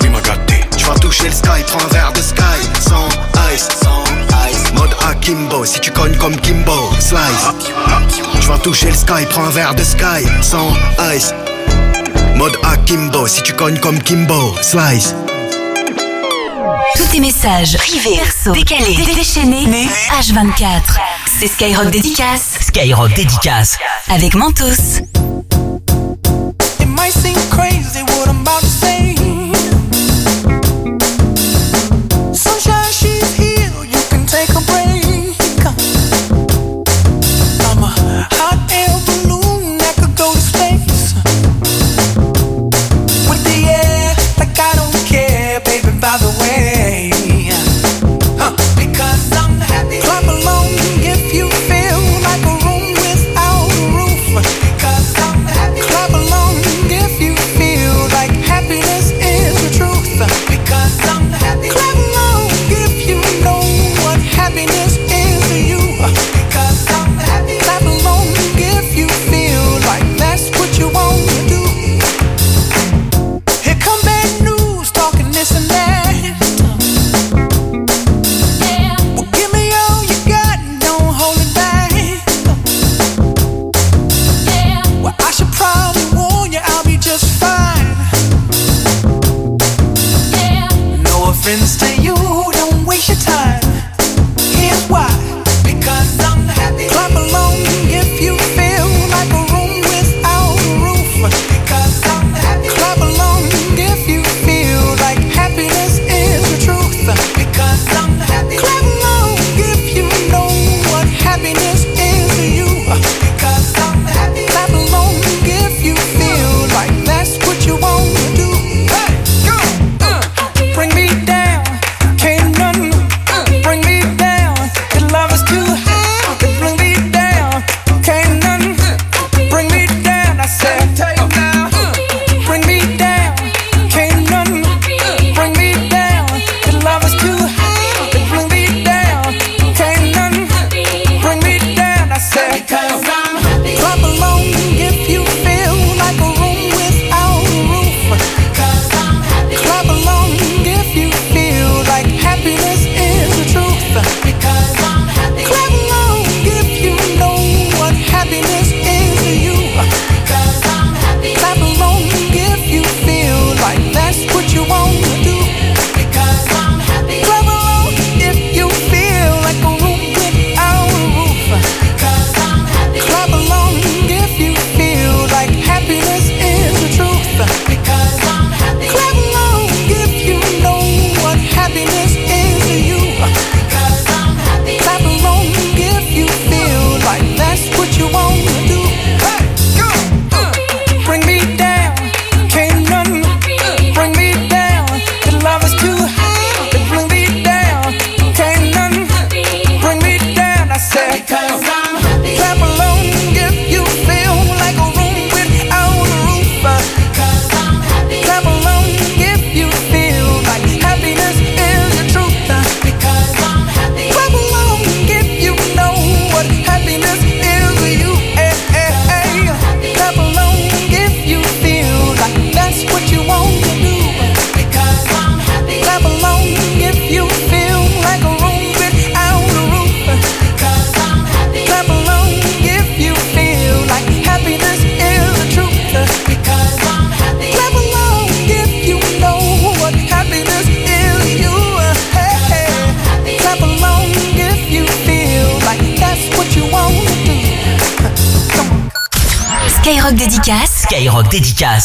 Oui m'a gâté. Tu vas toucher le sky, prends un verre de sky Sans ice, sans ice Mode Akimbo, si tu cognes comme Kimbo Slice Tu vas toucher le sky, prends un verre de sky Sans ice Mode Akimbo, si tu cognes comme Kimbo Slice Tous tes messages privés, perso, décalés, déchaînés, H24. C'est Skyrock Dédicace. Skyrock Dédicace. Avec Mentos. It might seem crazy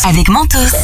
Avec Mentos.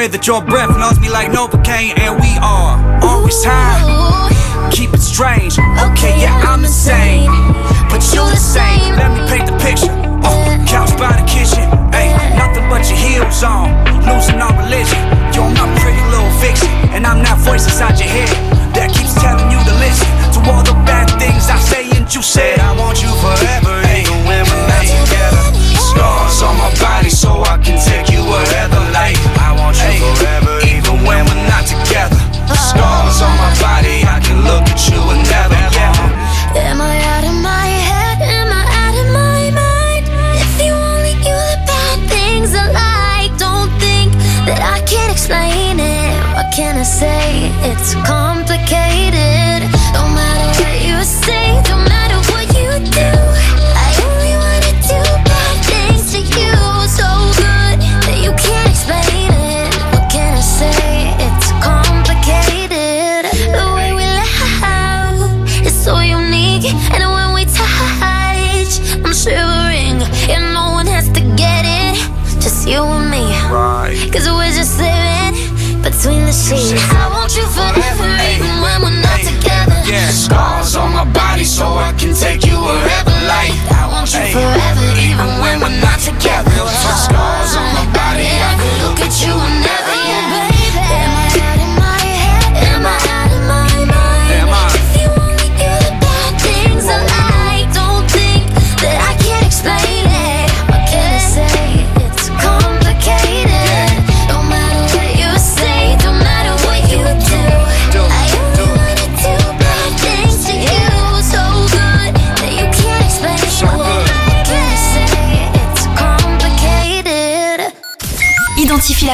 That your breath numbs me like Novocaine. And we are always high. Keep it strange. Okay, yeah, I'm insane. But you the same. Let me paint the picture. Oh, couch by the kitchen. Hey, nothing but your heels on. Losing all religion. You're my pretty little fiction. And I'm that voice inside your head that keeps telling you to listen to all the bad things I say and you said.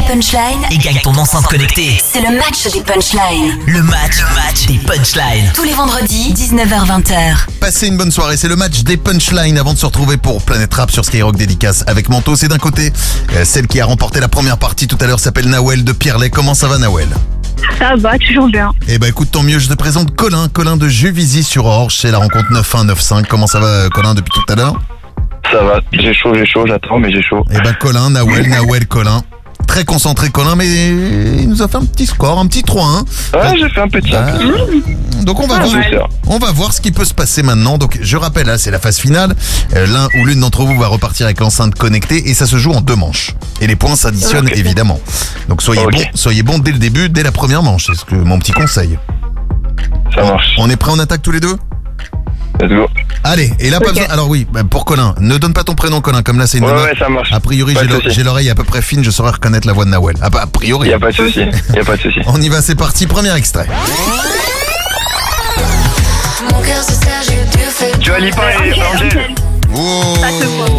Punchline Et gagne ton enceinte connectée. C'est le match des punchlines. Le match, le match des punchlines. Tous les vendredis, 19h-20h. Passez une bonne soirée, c'est le match des punchlines avant de se retrouver pour Planète Rap sur Skyrock Dédicace avec Manto. C'est d'un côté, euh, celle qui a remporté la première partie tout à l'heure s'appelle Nawel de Pierrelet. Comment ça va Nawel? Ça va, toujours bien. Eh ben écoute, tant mieux, je te présente Colin, Colin de Juvisy sur Orge, c'est la rencontre 9195. Comment ça va euh, Colin depuis tout à l'heure? Ça va, j'ai chaud, j'ai chaud, j'attends, mais j'ai chaud. Eh ben Colin, Nawel, Nawel, Colin. Très concentré Colin, mais il nous a fait un petit score, un petit 3-1. Ouais, j'ai fait un petit. Ah. Donc on va, Ah, voir, ça. on va voir ce qui peut se passer maintenant. Donc je rappelle, là c'est la phase finale. Euh, L'un ou l'une d'entre vous va repartir avec l'enceinte connectée et ça se joue en deux manches. Et les points s'additionnent évidemment. Donc soyez bon, soyez bon dès le début, dès la première manche. C'est ce que mon petit conseil. Ça marche. On est prêts en attaque tous les deux? Allez, et là pas Ok. besoin. Alors oui, bah, pour Colin, ne donne pas ton prénom Colin, comme là c'est une Ouais, nana. ouais, ça marche. A priori, Pas j'ai de l'o- souci. j'ai l'oreille à peu près fine, je saurais reconnaître la voix de Nawel. Ah bah a priori. Y a pas de souci, [LAUGHS] y a pas de souci. On y va, c'est parti, premier extrait. Mon cœur se serre, j'ai. Dua Lipa et Angèle. Oh.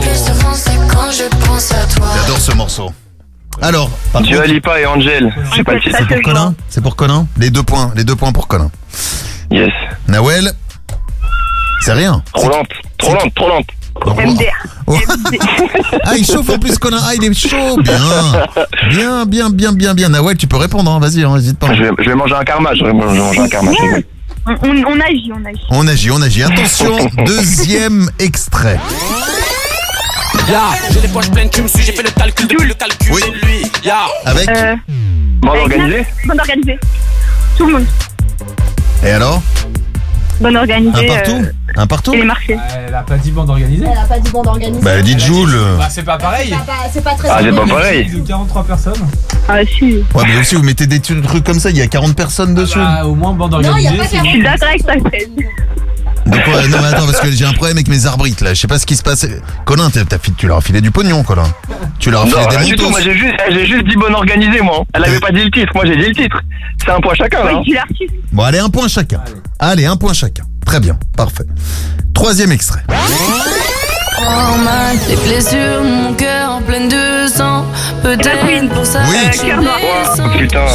Plus de France quand je pense à toi. J'adore ce morceau. Alors, par Dua contre- Lipa et Angèle. Je sais pas le titre. C'est pour Colin? C'est pour Colin? Les deux points, les deux points pour Colin. Yes. Nawel C'est rien. Trop lente, trop lente, trop lente. Oh. [LAUGHS] ah, il chauffe en plus, Colin. Ah, il est chaud. Bien. Bien, bien, bien, bien, bien. Nawel, tu peux répondre, hein. vas-y, hein, n'hésite pas. Je vais, je vais manger un karma, je vais manger un karma. je rigole. On, on- on agit, on agit. On agit, on agit. Attention, [LAUGHS] deuxième extrait. Ya, j'ai les poches pleines, tu me suis, j'ai fait le calcul depuis le calcul Oui. de lui. Ya, Avec Euh, Bande organisée Bande organisée. Tout le monde. Et alors? Bonne organisée. Un partout euh, Un partout Et les marchés. Elle a pas dit bande organisée. Elle a pas dit bande organisée. Bah, elle dit Joule. Bah, c'est pas pareil. C'est pas- C'est pas très Ah, c'est pas pareil. De 43 personnes. Ah, si. Ouais, mais aussi, vous mettez des trucs comme ça, il y a 40 personnes dessus. Bah, au moins bande Non, il y organisée. a pas Je suis d'accord avec ta fraise. De quoi Non, mais attends, parce que j'ai un problème avec mes arbitres là. Je sais pas ce qui se passe. Colin, t'as- t'as fi- tu leur as filé du pognon, Colin. Tu leur as Non, filé rien des du tout. motos. Moi, j'ai juste, j'ai juste dit bonne organisée, moi. Elle avait pas dit le titre. Moi, j'ai dit le titre. C'est un point chacun, là. hein. Bon, allez, un point chacun. Allez, un point chacun. Très bien, parfait. Troisième extrait. Oh man, les blessures, mon cœur en pleine de sang. Peut-être pour ça Oui. blessant. Putain.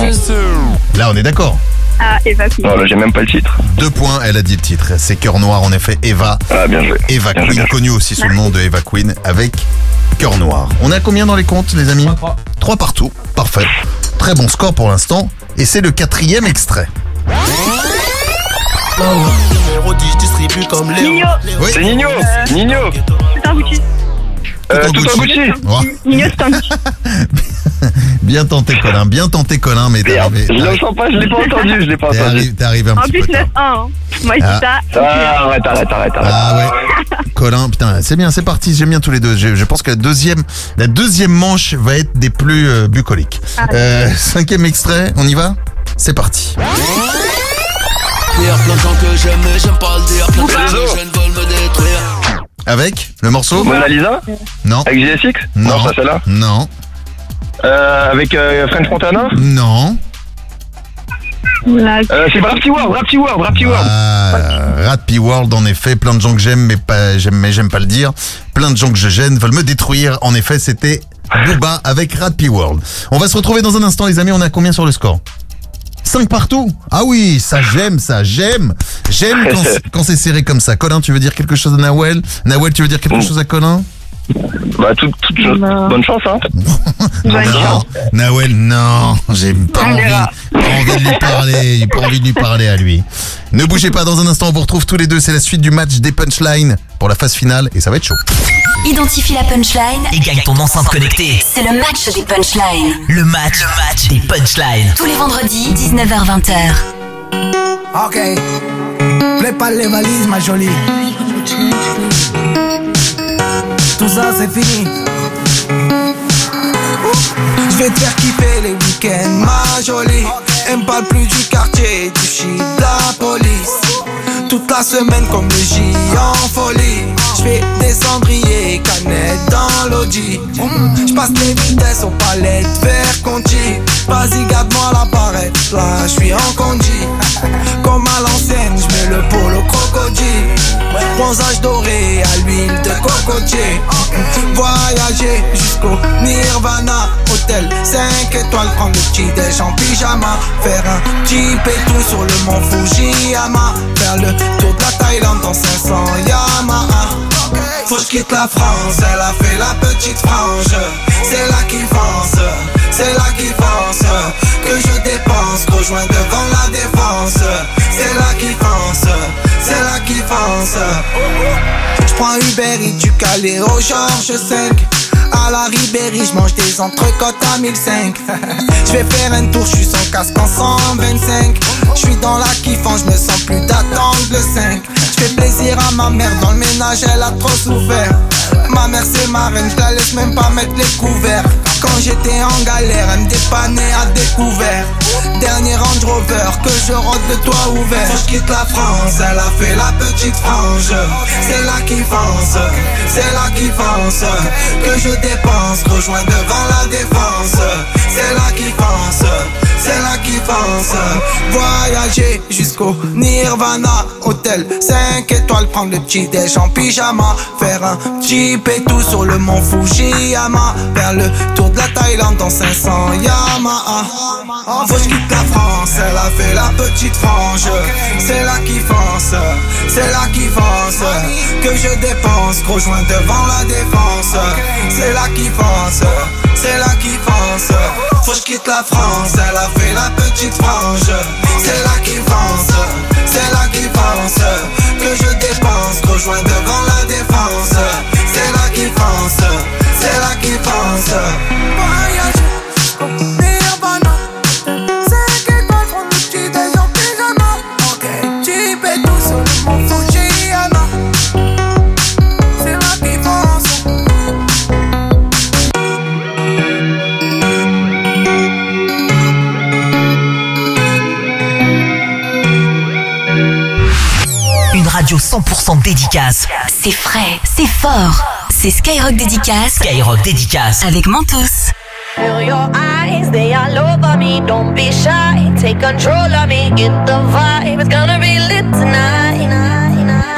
Là, on est d'accord. Ah, Eva Queen. Non, là, j'ai même pas le titre. Deux points, elle a dit le titre. C'est Cœur Noir, en effet, Eva. Ah, bien joué. Eva Bien joué, Queen, joué. connue aussi sous le nom de Eva Queen, avec Cœur Noir. On à combien dans les comptes, les amis? Trois partout. Parfait. Très bon score pour l'instant. Et c'est le quatrième extrait. Numéro 10 distribue comme Léo. Nino. Oui. C'est Nino. Nino. C'est un Gucci. Euh, Tout en tout en Gucci. Gucci. Oh, Gucci. bien tenté, Colin. Bien tenté, Colin, mais t'es arrivé. je le sens pas, je l'ai pas entendu, je l'ai pas T'es entendu. arrivé, t'es arrivé un En petit plus, peu tard. 9-1. hein. Moi, je Ah. ça. Ah, arrête, arrête, arrête, arrête. Ah ouais. [LAUGHS] Colin, putain, c'est bien, c'est parti, j'aime bien tous les deux. Je, je pense que la deuxième, la deuxième manche va être des plus euh, bucoliques. Euh, cinquième extrait, on y va? C'est parti. Il y a plein de gens que j'aime j'aime pas le dire. Plein de gens que veulent me détruire. Avec le morceau Mona Lisa Non. Avec GSX Non. ça c'est là. Non. Euh, avec euh, French Montana Non. Euh, c'est Rapti World, Rapti World, Rapti World. Ah, World, en effet, plein de gens que j'aime, mais pas, j'aime, mais j'aime pas le dire. Plein de gens que je gêne veulent me détruire. En effet, c'était Booba avec Rappy World. On va se retrouver dans un instant, les amis. On a combien sur le score? 5 partout Ah oui, ça j'aime, ça j'aime. J'aime quand, [LAUGHS] c'est- quand c'est serré comme ça. Colin, tu veux dire quelque chose à Nawel? Nawel, tu veux dire quelque chose à Colin? Bah, toute, toute chose- bonne chance, hein. [LAUGHS] Non, Nawel, non, j'ai pas envie, pas envie de lui parler, j'ai pas envie de lui parler à lui. Ne bougez pas, dans un instant, on vous retrouve tous les deux. C'est la suite du match des punchlines pour la phase finale et ça va être chaud. Identifie la punchline Et gagne ton enceinte connectée. C'est le match des punchlines. Le match, le match des punchlines. Tous les vendredis, 19h-20h. Ok. Pas les valises, ma jolie. Tout ça, c'est fini. Je vais te faire kiffer les week-ends, ma jolie. Elle me parle plus du quartier, du shit, de la police. Toute la semaine comme le J en folie. Je fais des cendriers, canettes dans l'audi. Je passe les vitesses aux palettes vers Conti. Vas-y, garde-moi la barrette, là je suis en condi. Comme à l'ancienne, je mets le polo crocodile. Bronzage doré à l'huile de cocotier. Voyager jusqu'au Nirvana. Hôtel 5 étoiles, prendre le petit déj en pyjama. Faire un petit tout sur le mont Fujiyama. Faire le tour de la Thaïlande dans 500 Yamaha. Faut que quitte la France, elle a fait la petite frange. C'est là qui pense, c'est là qui pense. Que je dépense, rejoins devant la défense. C'est là qui pense, c'est là qui pense. Je prends Uber Eats du Calais au Georges 5 À la Ribéry, je mange des entrecôtes à 1005 [LAUGHS] Je vais faire un tour, je suis sans casque en 125 Je suis dans la kiffant, je me sens plus d'attendre le 5 Je fais plaisir à ma mère, dans le ménage elle a trop souffert Ma mère c'est ma reine, je la laisse même pas mettre les couverts Quand j'étais en galère, elle me dépannait à découvert. Dernier Range Rover, que je rentre le toit ouvert. Que je quitte la France, elle a fait la petite frange. C'est là qui fonce, c'est là qui fonce Que je dépense, rejoins devant la défense. C'est là qui fonce, c'est là qui fonce Voyager jusqu'au Nirvana. Hôtel 5 étoiles, prendre le petit déj en pyjama. Faire un petit tout sur le mont Fujiyama. Faire le tour de la Thaïlande dans 500 Yamaha. Faut que je quitte la France, elle a fait la petite frange. C'est là qui fonce, c'est là qui fonce Que je dépense, rejoins devant la défense. C'est là qui fonce, c'est là qui fonce Faut que je quitte la France, elle a fait la petite frange. C'est là qui fonce, c'est là qui fonce Que je dépense, rejoins devant la défense. C'est là qui fonce, c'est là qui Voyager radio 100% dédicace. C'est frais, c'est fort. C'est Skyrock Dédicace. Skyrock Dédicace. Avec Mentos. Feel your eyes, they all over me. Don't be shy, take control of me. Get the vibe, it's gonna be lit tonight.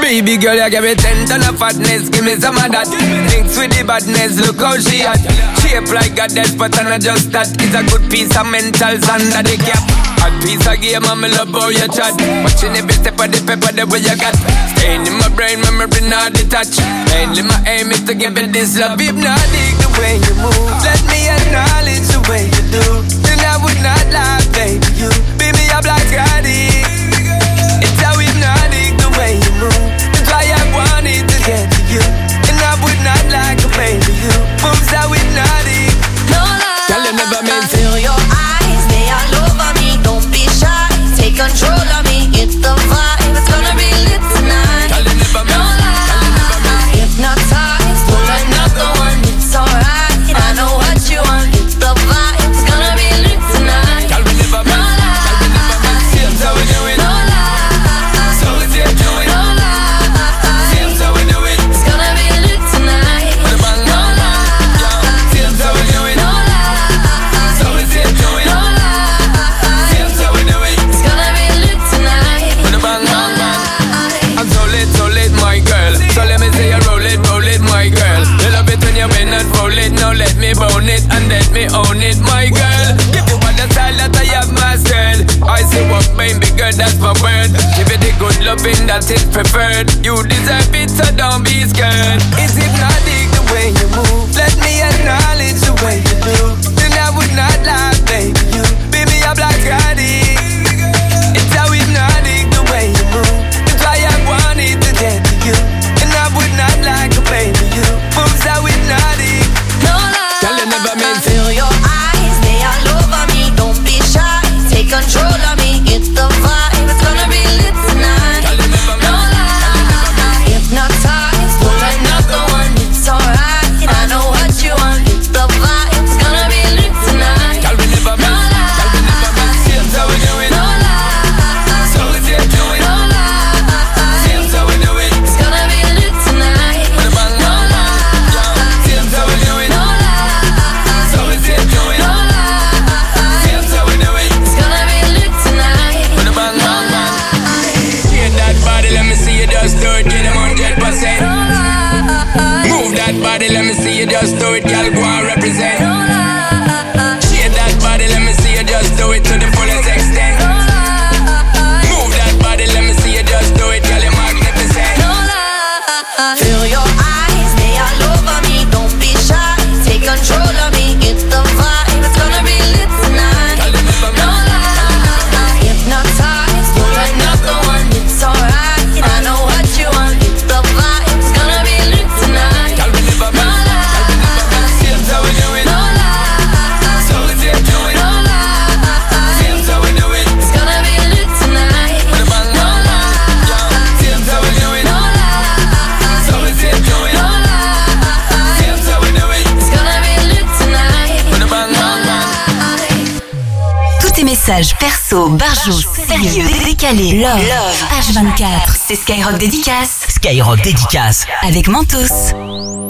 Baby girl, you give me ten ton of fatness, give me some of that. Mixed with the badness, look how she at. Shape like a dead, but I'm not just that. It's a good piece of mental sand that they cap. hot piece of game and me love how you chat. Watching every step of the paper the way you got. Staying in my brain, memory not detached. Mainly my aim is to give it this love. Hypnotic the way you move. Let me acknowledge the way you do. Then I would not lie, baby, you. Be me up like I it's preferred. You deserve it, so don't be scared. It's perso, barjo, sérieux, décalé, love, love, H24. C'est Skyrock Dédicace. Skyrock Dédicace. Avec Mentos.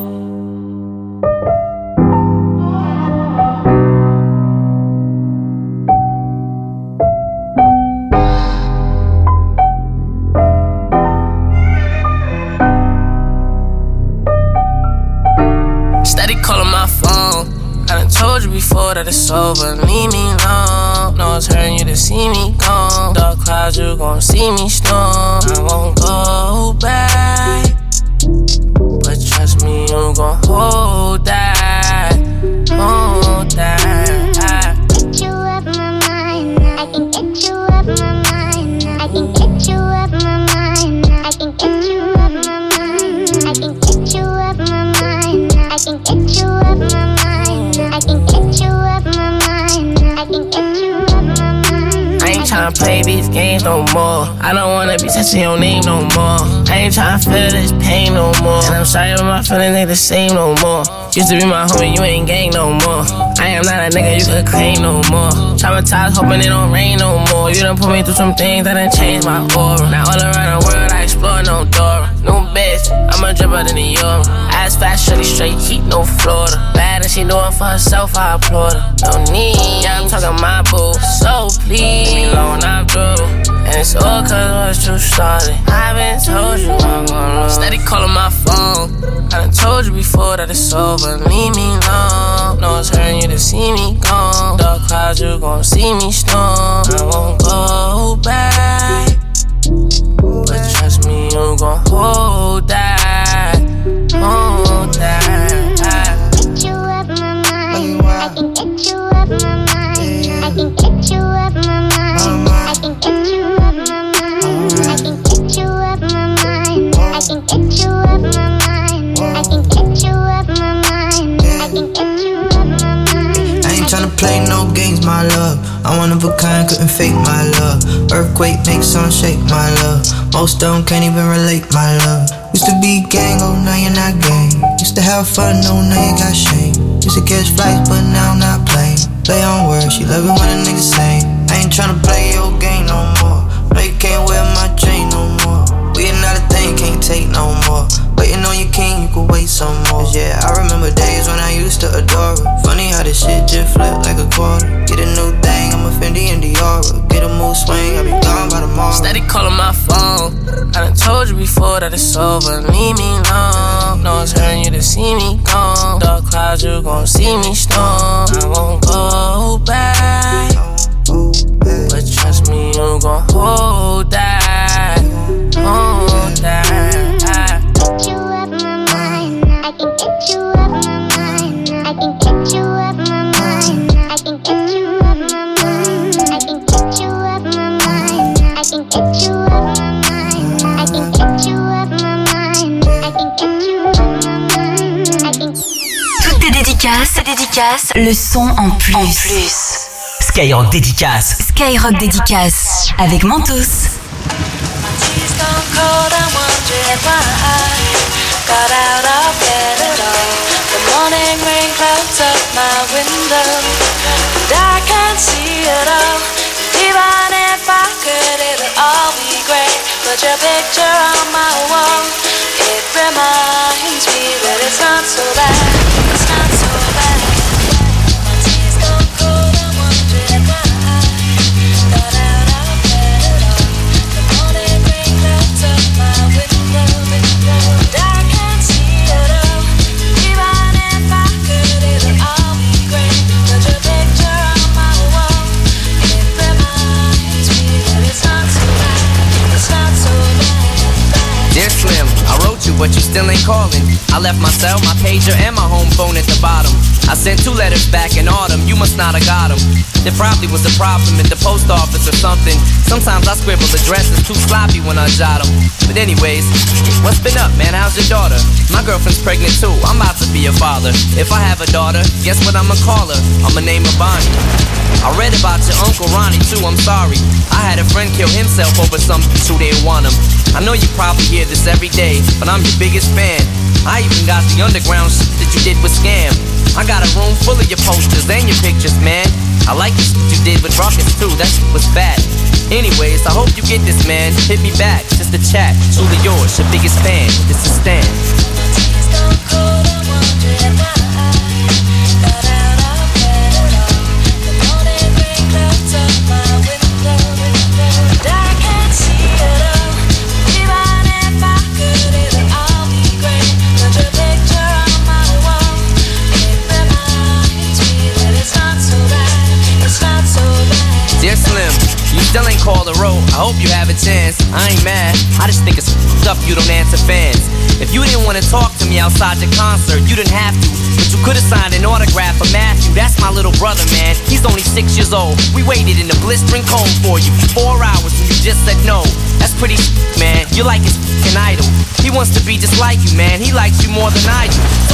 don't see me strong, I won't go. no more. I don't wanna be touching your name no more. I ain't tryna feel this pain no more. And I'm sorry, but my feelings ain't the same no more. Used to be my homie, you ain't gang no more. I am not a nigga you could claim no more. Traumatized, hoping it don't rain no more. You done put me through some things that done changed my aura. Now all around the world, I explore no door. New bitch, I'm a dripper than the Euro. Ass fast, shorty straight, heat no Florida. Bad and she doin' for herself, I applaud her. No need, yeah, I'm talking my boo. So please, leave me alone, I'm through. It's all cause what too started. I've been told you I'm gonna. Steady calling my phone. I done told you before that it's over. Leave me alone. No one's hurting you to see me gone. Dark clouds, you gon' see me storm. I won't go back. But trust me, you gon' hold that. Play no games, my love. I'm one of a kind, couldn't fake my love. Earthquake makes sun shake, my love. Most of them can't even relate, my love. Used to be gang, oh now you're not gang. Used to have fun, no now you got shame. Used to catch flights, but now I'm not playing. Play on words, she love it when a nigga say. I ain't tryna play your game no more. No, you can't wear my chain no more. We are not a thing, can't take no more. Waiting on your king, could wait some more. Yeah, I remember days when I used to adore her. Funny how this shit just flipped like a quarter. Get a new thing, I'm a Fendi and Diora. Get a mood swing, I'll be gone by tomorrow. Steady calling my phone. I done told you before that it's over. Leave me alone. No one's hurting you to see me gone. Dark clouds, you gon' see me storm. I won't go back. But trust me, you gon' hold Tes dédicaces, le son en plus. En plus. Skyrock dédicace. Skyrock dédicace avec Mentos. Stone cold, I'm wondering why I got out of bed at all. The morning rain clouds up my window, and I can't see it all. Even if I could, it'll all be great. Put your picture on my wall. It reminds me that it's not so bad. But you still ain't calling. I left my cell, my pager, and my home phone at the bottom. I sent two letters back in autumn, you must not have got them. There probably was a problem at the post office or something. Sometimes I scribble addresses too sloppy when I jot them. But anyways, what's been up, man? How's your daughter? My girlfriend's pregnant too. I'm about to be a father. If I have a daughter, guess what I'ma call her? I'ma name her Bonnie. I read about your uncle Ronnie too, I'm sorry. I had a friend kill himself over something who didn't want him. I know you probably hear this every day, but I'm your biggest fan. I even got the underground shit that you did with Scam. I got a room full of your posters and your pictures, man. I like the shit you did with Rockets too, that shit was fat. Anyways, I hope you get this, man. Hit me back, just a chat. Truly yours, your biggest fan. This is Stan. Dear Slim, you still ain't called a road. I hope you have a chance. I ain't mad. I just think it's stuff you don't answer fans. If you didn't want to talk to me outside your concert, you didn't have to. But you could have signed an autograph for Matthew. That's my little brother, man. He's only six years old. We waited in the blistering cold for you four hours and you just said no. That's pretty, man. You're like his f***ing idol. He wants to be just like you, man. He likes you more than I do.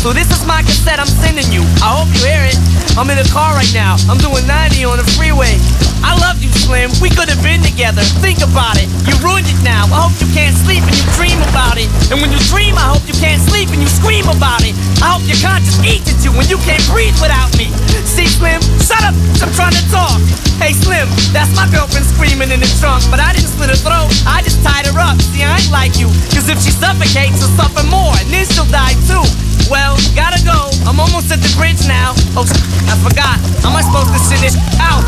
So this is my cassette I'm sending you. I hope you hear it. I'm in the car right now. I'm doing 90 on the freeway. I love you, Slim. We could have been together. Think about it. You ruined it now. I hope you can't sleep and you dream about it. And when you dream, I hope you can't sleep and you scream about it. I hope your conscience eats at you when you can't breathe without me. See, Slim, shut up. I'm trying to talk. Hey, Slim, that's my girlfriend screaming in the trunk. But I didn't slit her throat. I just tied her up. See, I ain't like you. Cause if she suffocates, she'll suffer more. And then she'll die too. Well, gotta go. I'm almost at the bridge now. Oh, I forgot. How am I supposed to send this out?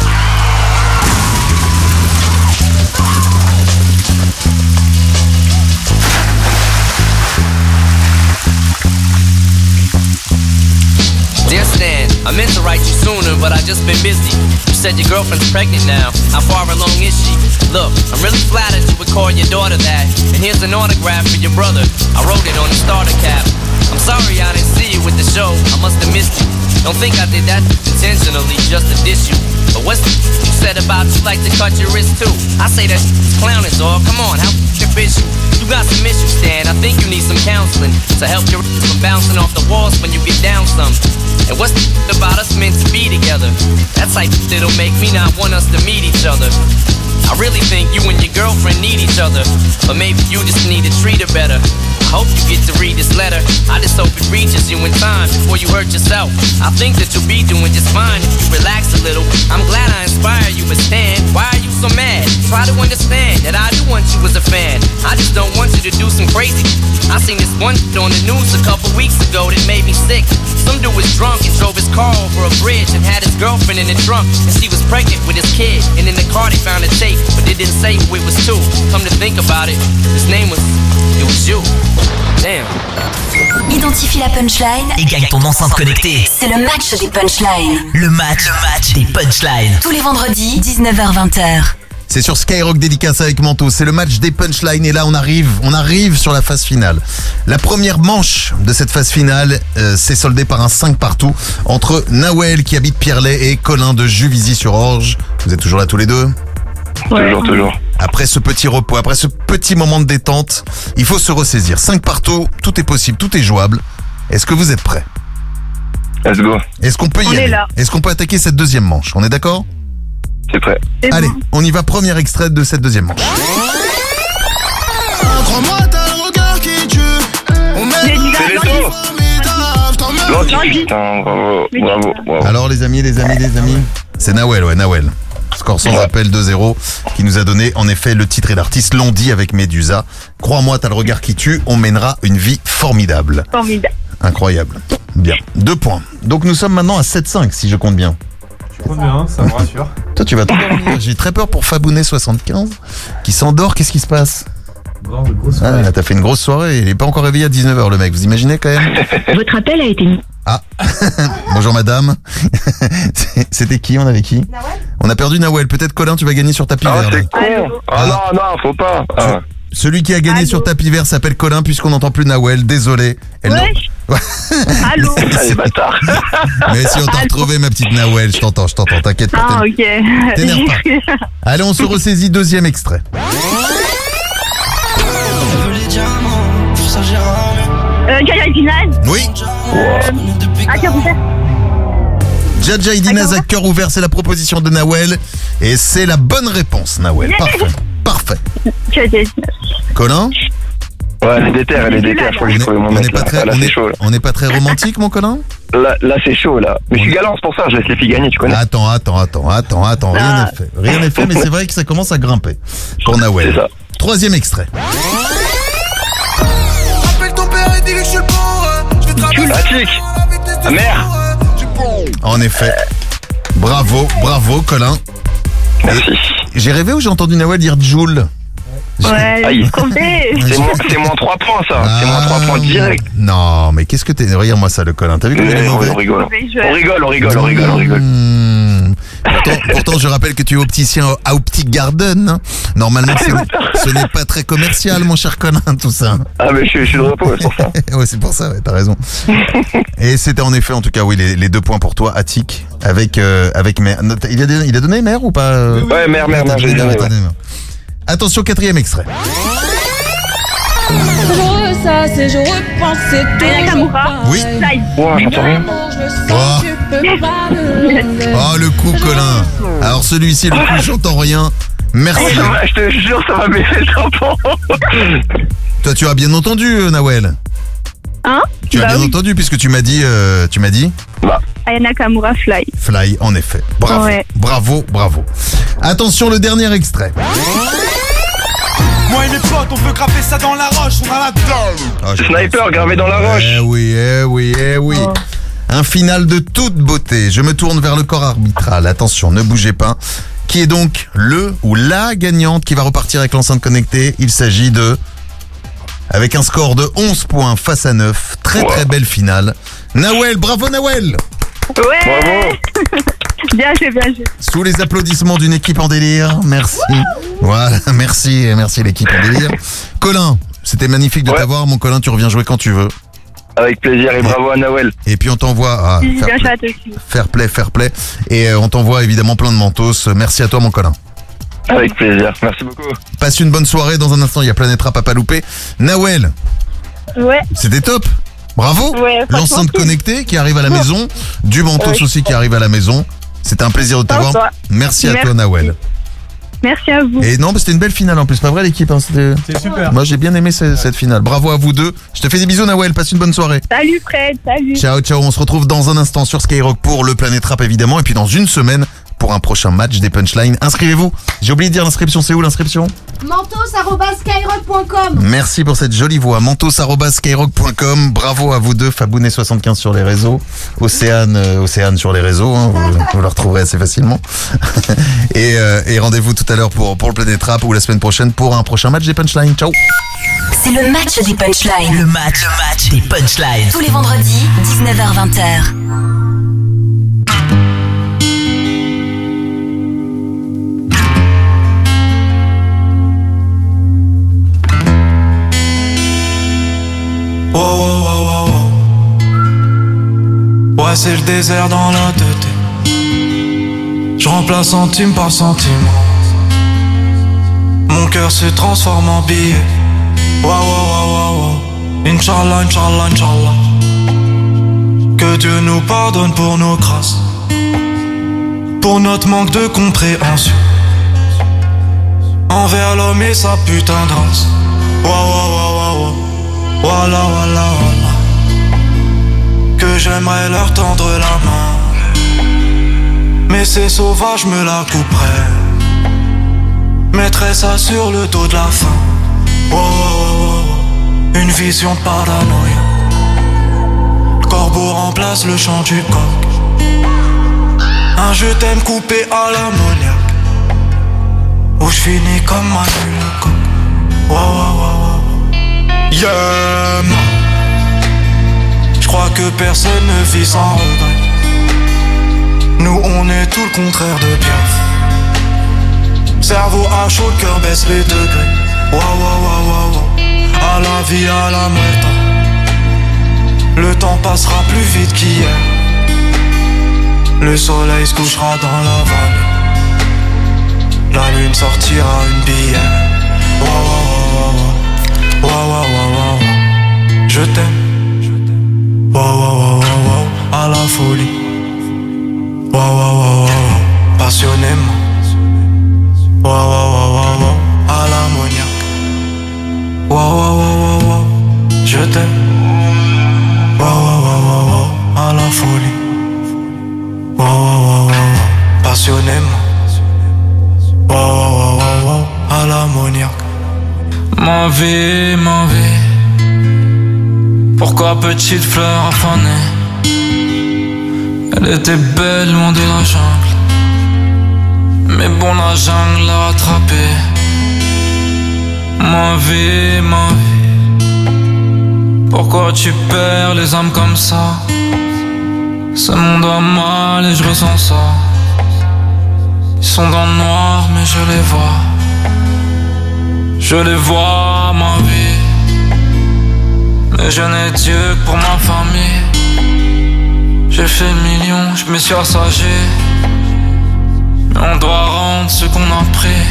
Dear Stan, I meant to write you sooner, but I just been busy. You said your girlfriend's pregnant now. How far along is she? Look, I'm really flattered you would call your daughter that. And here's an autograph for your brother. I wrote it on the starter cap. I'm sorry I didn't see you with the show. I must have missed you. Don't think I did that intentionally just to diss you. But what's the said about you like to cut your wrist too? I say that clowning, dog. Come on, how bitch you? You got some issues, Stan. I think you need some counseling to help your from bouncing off the walls when you get down some. And what's the about us meant to be together? That's like that'll make me not want us to meet each other. I really think you and your girlfriend need each other, but maybe you just need to treat her better. I hope you get to read this letter. I just hope it reaches you in time before you hurt yourself. I think that you'll be doing just fine if you relax a little. I'm glad I inspire you, but Stan, why are you so mad? Try to understand that I do want you as a fan. I just don't want you to do some crazy. I seen this one on the news a couple weeks ago that made me sick. Some dude was drunk and drove his car over a bridge and had his girlfriend in the trunk, and she was pregnant with his kid. And in the car they found a tape, but they didn't say who it was to. Come to think about it, his name was, it was you. Damn. Identifie la punchline Et gagne ton enceinte connectée. C'est le match des punchlines. Le match, le match des punchlines. Tous les vendredis, 19h-20h. C'est sur Skyrock dédicace avec Manto. C'est le match des punchlines et là on arrive, on arrive sur la phase finale. La première manche de cette phase finale euh, s'est soldée par un 5 partout entre Nawel qui habite Pierrelet et Colin de Juvisy sur Orge. Vous êtes toujours là tous les deux? Toujours, toujours. Après ce petit repos, après ce petit moment de détente, il faut se ressaisir. 5 partout, tout est possible, tout est jouable. Est-ce que vous êtes prêts? Let's go. Est-ce qu'on peut y On aller? Est-ce qu'on peut attaquer cette deuxième manche? On est d'accord? C'est prêt. Allez, on y va. Premier extrait de cette deuxième manche. Putain, bravo, bravo, bravo. Alors les amis, les amis, les amis, c'est Nawel, ouais, Nawel. Score sans appel 2-0 qui nous a donné en effet le titre et l'artiste l'ont dit avec Medusa. Crois-moi, t'as le regard qui tue, on mènera une vie formidable. Formidable. Incroyable. Bien. Deux points. Donc nous sommes maintenant à 7-5 si je compte bien. Trop bien, ça me [LAUGHS] rassure. Toi tu vas t'endormir. [LAUGHS] J'ai très peur pour Fabounet 75 qui s'endort. Qu'est-ce qui se passe? Bon, de grosse Ah, t'as fait une grosse soirée. Il est pas encore réveillé à 19h le mec. Vous imaginez quand même? [LAUGHS] Votre appel a été mis. Ah, bonjour madame. C'était qui? On avait qui? On a perdu Nawel. Peut-être Colin, tu vas gagner sur tapis Ah, vert. con. Ah non, non, faut pas. Ah. Celui qui a gagné Allô sur tapis vert s'appelle Colin puisqu'on n'entend plus Nawel. Désolé. Elle. Ouais. Allô Ah, les bâtards. Mais si on t'a retrouvé ma petite Nawel, je t'entends, je t'entends. T'inquiète pas. Ah, t'es- ok. T'énerve pas. [LAUGHS] Allez, on se ressaisit. Deuxième extrait. Euh. Oui. À ouvert. Jaja Idinaz à cœur ouvert, c'est la proposition de Nawel. Et c'est la bonne réponse, Nawel. Parfait. Parfait. Jaja. Colin Ouais, elle est déter, elle est déter. Je crois que j'ai trouvé mon on mec n'est pas là. très, Là, on c'est est- chaud. Là, on n'est pas très romantique, mon Colin là, là, c'est chaud là. Mais je suis galant, c'est pour ça. Je laisse les filles gagner, tu connais. Attends, attends, attends, attends, attends, rien Ah. n'est fait. Rien n'est fait, mais c'est vrai que ça commence à grimper pour Nawel. C'est ça. Troisième extrait. Appelle ton père et dis-lui que je suis le bon. Je vais traverser Ah, tic. Ah, merde. En effet. Bravo, bravo, Colin. Merci. J'ai rêvé ou j'ai entendu Nawel dire Joule? Ouais, [LAUGHS] Aïe. C'est moi, c'est moins 3 points, ça. C'est moins 3 points direct. Non, mais qu'est-ce que t'es. Regarde-moi ça, le Colin. T'as vu comme il est on, mauvais on rigole. On rigole, on rigole, on rigole, on rigole. Hmm. Pourtant, pourtant, je rappelle que tu es opticien à Optic Garden. hein. Normalement, ce, ce n'est pas très commercial, mon cher Colin, tout ça. Ah, mais je, suis- je suis de repos, c'est pour ça. [LAUGHS] ouais, c'est pour ça, ouais, t'as raison. Et c'était en effet, en tout cas, oui, les, les deux points pour toi, Attic, avec euh, avec mère. Il a, donné- il a donné mère ou pas euh Ouais, j'ai donné, ouais. donné mère. Attention, quatrième extrait. Je ressasse et je repense, c'est Aya Nakamura. Oui. Wow, j'entends rien. Je le sens, tu peux pas me Oh, le coup, Colin. Alors, celui-ci, le coup, j'entends rien. Merci. Ça va, je te jure, ça va baisser le tampon. Toi, tu as bien entendu, euh, Nawel. Hein? Tu as Bah bien oui. entendu, puisque tu m'as dit, euh, tu m'as dit Aya Nakamura Fly. Fly, en effet. Bravo, Ouais. bravo, bravo. Attention, le dernier extrait. Moi et mes potes, on peut grapper ça dans la roche, on a la dalle. Ah, Sniper gravé dans la roche. Eh oui, eh oui, eh oui. Oh. Un final de toute beauté. Je me tourne vers le corps arbitral. Attention, ne bougez pas. Qui est donc le ou la gagnante qui va repartir avec l'enceinte connectée? Il s'agit de... Avec un score de 11 points face à 9. Très très belle finale. Nawel, bravo Nawel Ouais. Bravo. Bien joué, bien joué. Sous les applaudissements d'une équipe en délire. Merci. Voilà, [LAUGHS] merci, merci l'équipe en délire. Colin, c'était magnifique de Ouais. t'avoir. Mon Colin, tu reviens jouer quand tu veux. Avec plaisir et bravo à Noël. Et puis on t'envoie... Ah, fair play. à. Fair play, fair play. Et euh, on t'envoie évidemment plein de mentos. Merci à toi, mon Colin. Avec plaisir. Merci beaucoup. Passe une bonne soirée. Dans un instant, il y a Planète Rap à pas louper. Nawel, Ouais. c'était top. Bravo. Ouais, L'enceinte connectée qui arrive à la maison. Du Ouais. aussi qui arrive à la maison. C'était un plaisir de t'avoir. Sympa. Merci à toi, Merci. Nawel. Merci à vous. Et non, c'était une belle finale en plus. Pas vrai, l'équipe hein, C'est super. Moi, j'ai bien aimé ce- cette finale. Bravo à vous deux. Je te fais des bisous, Nawel. Passe une bonne soirée. Salut Fred, salut. Ciao, ciao. On se retrouve dans un instant sur Skyrock pour le Planète Rap, évidemment. Et puis dans une semaine pour un prochain match des punchlines. Inscrivez-vous. J'ai oublié de dire l'inscription. C'est où l'inscription? Mentos.skyrock.com Merci pour cette jolie voix. mentos.skyrock.com. Bravo à vous deux, Fabounet75 sur les réseaux, Océane, euh, Océane sur les réseaux, hein, vous, vous le retrouverez assez facilement. [LAUGHS] et euh, et rendez-vous tout à l'heure pour, pour le Planète Rap ou la semaine prochaine pour un prochain match des punchlines. Ciao C'est le match des punchlines. Le match, le match des punchlines. Tous les vendredis, 19h-20h. Ouais, c'est le désert dans la tête. Je remplace centime par centime. Mon cœur se transforme en billet. Wow, wow, wow. Inch'Allah, Inch'Allah, Inch'Allah. Que Dieu nous pardonne pour nos grâces. Pour notre manque de compréhension. Envers l'homme et sa putain de race. Wow, wow, wow. Voilà, voilà, voilà. J'aimerais leur tendre la main. Mais ces sauvages me la couperaient. Mettrais ça sur le dos de la. Wow, wow, wow, wow. Une vision paranoïa. Le corbeau remplace le chant du coq. Un je t'aime coupé à l'ammoniaque. Où je finis comme Manu le coq. Yeah, crois que personne ne vit sans regret. Nous, on est tout le contraire de Piaf. Cerveau à chaud, cœur baisse les degrés. Wow, wow, wow, wow. À la vie, à la muerte. Le temps passera plus vite qu'hier. Le soleil se couchera dans la vallée. La lune sortira une bière. Wow, wow. Wow, wow, wow, wow, wow. Je t'aime. Wow, wow, wow. À la folie. Wow, wow, wow. Passionnément. Wow, wow, wow. À wow, wow, wow, wow. Je t'aime. Wow, wow, wow. À la folie. Wow, wow, wow. Passionnément. Wow, wow, wow. À l'ammoniaque. Ma vie, ma. Petite fleur affanée Elle était belle loin de la jungle. Mais bon, la jungle l'a rattrapée. Ma vie, ma vie. Pourquoi tu perds les âmes comme ça? Ce monde a mal et je ressens ça. Ils sont dans le noir, mais je les vois. Je les vois, ma vie. Je n'ai Dieu que pour ma famille. J'ai fait millions, je me suis assagé. Mais on doit rendre ce qu'on a pris.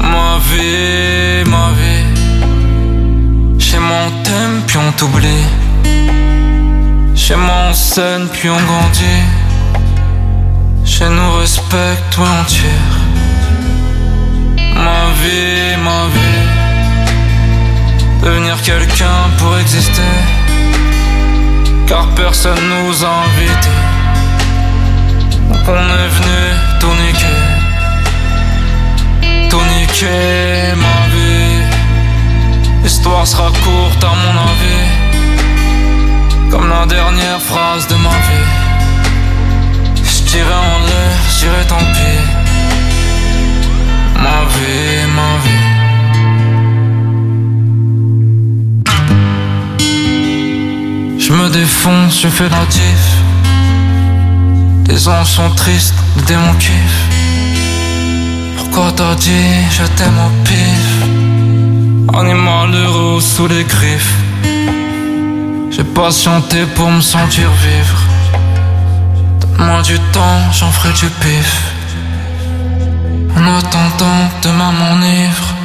Ma vie, ma vie. Chez moi on t'aime, puis on t'oublie. Chez moi on scène, puis on grandit. Chez nous respecte, ouais on tire. Ma vie, ma vie. Devenir quelqu'un pour exister. Car personne nous a invités. Donc on est venu tout niquer. Niquer, ma vie. L'histoire sera courte à mon avis. Comme la dernière phrase de ma vie. Je tirais en l'air, je dirais tant pis. Ma vie, ma vie. Je me défonce, je fais la diff. Les anges sont tristes, les démons kiffent. Pourquoi t'as dit je t'aime au pif? Animal heureux sous les griffes. J'ai patienté pour me sentir vivre. Donne-moi du temps, j'en ferai du pif. En attendant, demain m'enivre.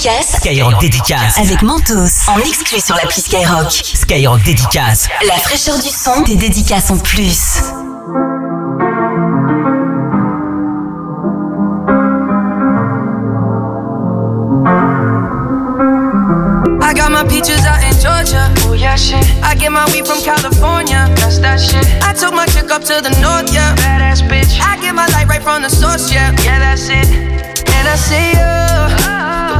Dédicace Skyrock Dédicace. avec Mentos en exclu sur l'appli Skyrock. Skyrock Dédicace. La fraîcheur du son, des dédicaces en plus. I got my peaches out in Georgia. Oh yeah, shit. I get my weed from California. That's that shit. I took my chick up to the north, yeah. Badass bitch. I get my light right from the source, yeah. Yeah, that's it. And I see you. The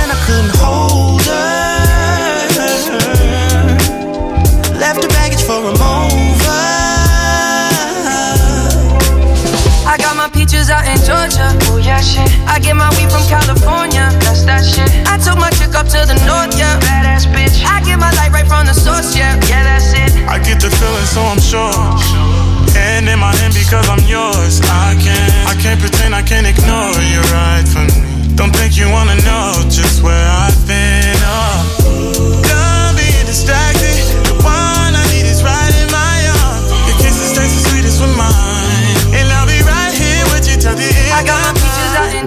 Georgia. Oh yeah, shit. I get my weed from California. That's that shit. I took my chick up to the north, yeah. Badass bitch. I get my light right from the source, yeah. Yeah, that's it. I get the feeling, so I'm sure. And in my hand because I'm yours. I can't, I can't pretend, I can't ignore you right from me. Don't think you wanna know just where I've been.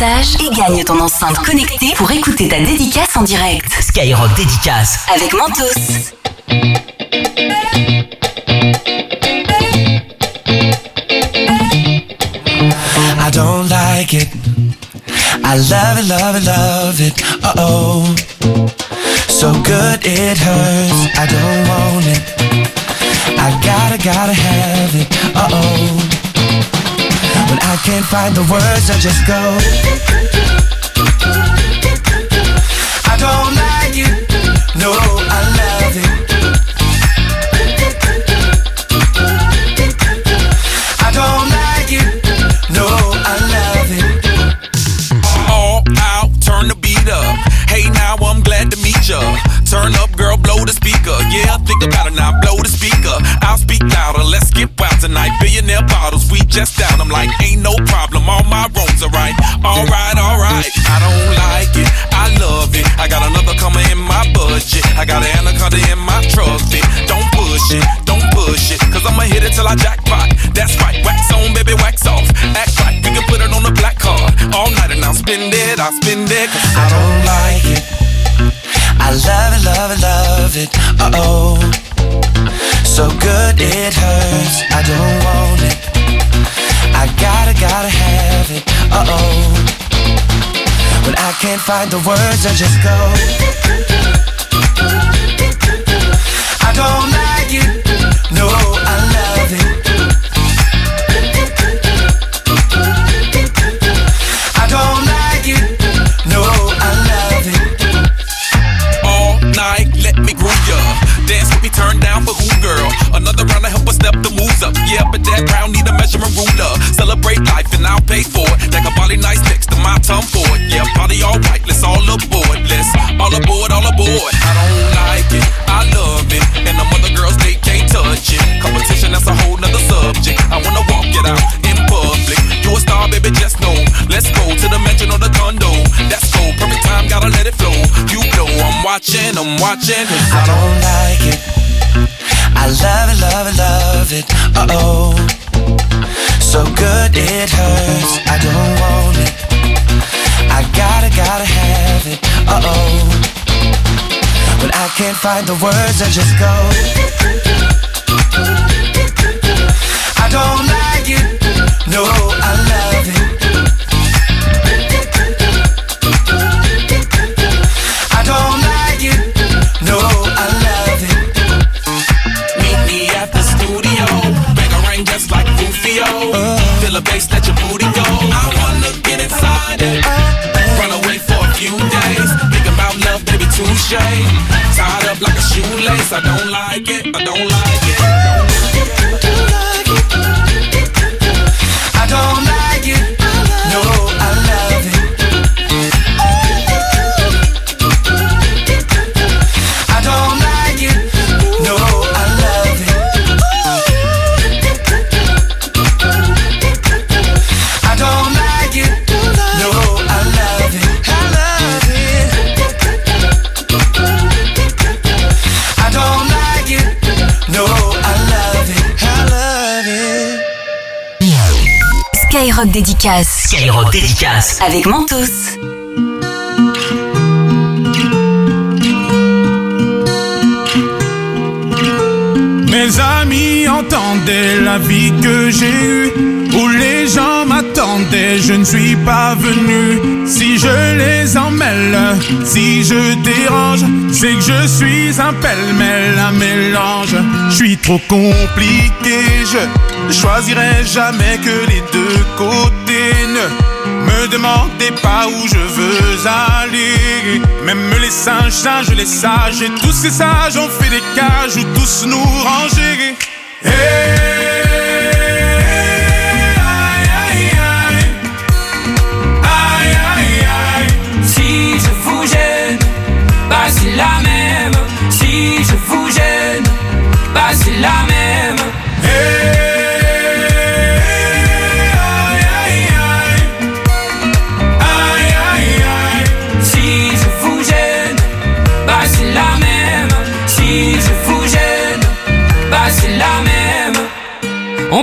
Message et gagne ton enceinte connectée pour écouter ta dédicace en direct. Skyrock Dédicace. Avec Mentos. I don't like it. I love it, love it, love it. Uh oh. So good it hurts. I don't want it. I gotta, gotta have it. Uh oh. When I can't find the words, I just go. I don't like it. No, I love it. I don't like it. No, I love it. All out, turn the beat up. Hey, now I'm glad to meet ya. Turn up, girl, blow the speaker. Yeah, think about it now, blow the speaker. I'll speak louder, let's get wild tonight. Billionaire bottles, just down. I'm like, ain't no problem, all my wrongs are right. Alright, alright. I don't like it, I love it. I got another coming in my budget. I got an anaconda in my truck fit. Don't push it, don't push it. Cause I'ma hit it till I jackpot. That's right, wax on, baby, wax off. Act right, we can put it on the black card. All night and I'll spend it, I'll spend it. Cause I don't like it. I love it, love it, love it. Uh oh. So good it hurts. I don't want it. Gotta, have it. Uh oh. When I can't find the words, I just go. I don't like it. No, I love it. I don't like it. No, I love it. all night, let me groove ya. Dance with me, turn down for who, girl? Another round to help us step the moves up. Yeah, but that round body nice next to my tongue. Yeah, party all right, let's all aboard. Let's all aboard, all aboard. I don't like it, I love it. And the other girls, they can't touch it. Competition, that's a whole nother subject. I wanna walk it out in public. You a star, baby, just know. Let's go to the mansion or the condo. That's go, perfect time, gotta let it flow. You know I'm watching, I'm watching. I don't like it. I love it, love it, love it. Uh oh. So good it hurts. I don't want. I gotta, gotta have it. Uh oh. When I can't find the words, I just go. I don't like it. No, I love it. Dédicace. Skyrock Dédicace. Avec Mentos. Mes amis entendaient la vie que j'ai eue, où les gens m'attendaient, je ne suis pas venu. Si je les emmêle, si je dérange, c'est que je suis un pêle-mêle, un mélange. Je suis trop compliqué, je choisirai jamais que les deux côtés. Ne me demandez pas où je veux aller. Même les singes, singes, les sages, et tous ces sages ont fait des cages où tous nous ranger.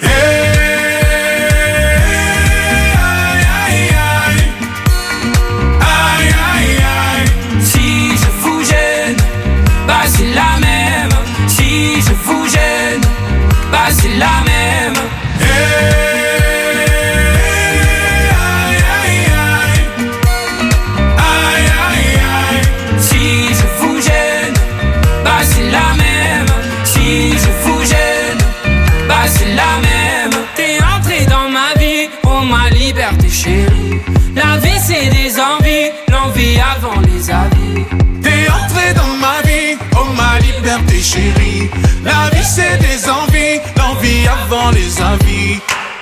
Hey, aïe, aïe, aïe. Aïe aïe aïe Si je vous gêne Bah c'est la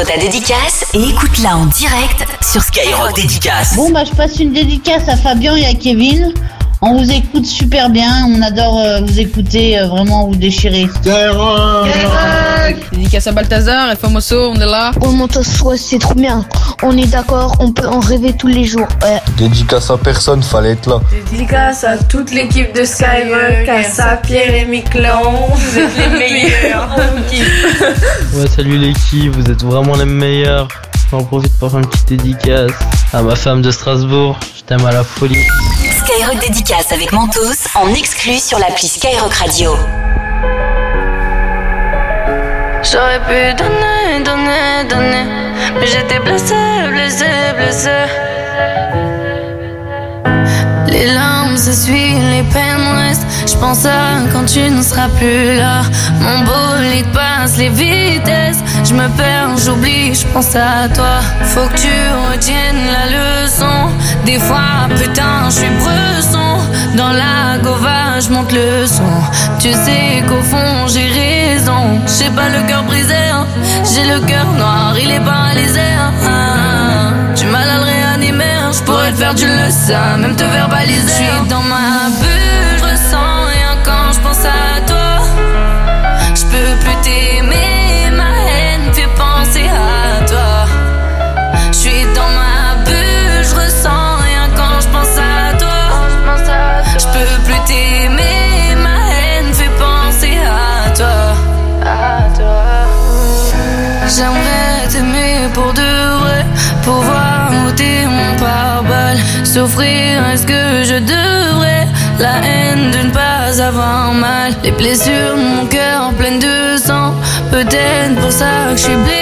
Enregistre ta dédicace et écoute-la en direct sur Skyrock Dédicace. Bon, bah, je passe une dédicace à Fabien et à Kevin. On vous écoute super bien. On adore euh, vous écouter. euh, vraiment, vous déchirer. Dédicace à Balthazar et Famoso, on est là. On monte ouais, c'est trop bien. On est d'accord, on peut en rêver tous les jours. Ouais. Dédicace à personne, fallait être là. Dédicace à toute l'équipe de Skyrock, à ça, Pierre et Miquelon. Vous êtes les meilleurs. [LAUGHS] Ouais, salut l'équipe, vous êtes vraiment les meilleurs. J'en profite pour faire une petite dédicace à ma femme de Strasbourg. Je t'aime à la folie. Skyrock Dédicace avec Mentos en exclu sur l'appli Skyrock Radio. J'aurais pu donner, donner, donner. Mais j'étais blessé, blessé, blessé. Les larmes s'essuient, les peines restent. Je pense à quand tu ne seras plus là. Mon bolide passe les vitesses. Je me perds, j'oublie, je pense à toi. Faut que tu retiennes la leçon. Des fois, putain, je suis bresson. Dans la gova, je monte le son. Tu sais qu'au fond, j'ai raison. J'ai pas le cœur brisé, hein. j'ai le cœur noir, il est paralysé. hein. Du mal à le réanimer, hein. je pourrais te faire du le ça, même te verbaliser. Je suis dans ma bulle, souffrir est-ce que je devrais, la haine de ne pas avoir mal, les blessures mon cœur pleines de sang, peut-être pour ça que je suis blessée.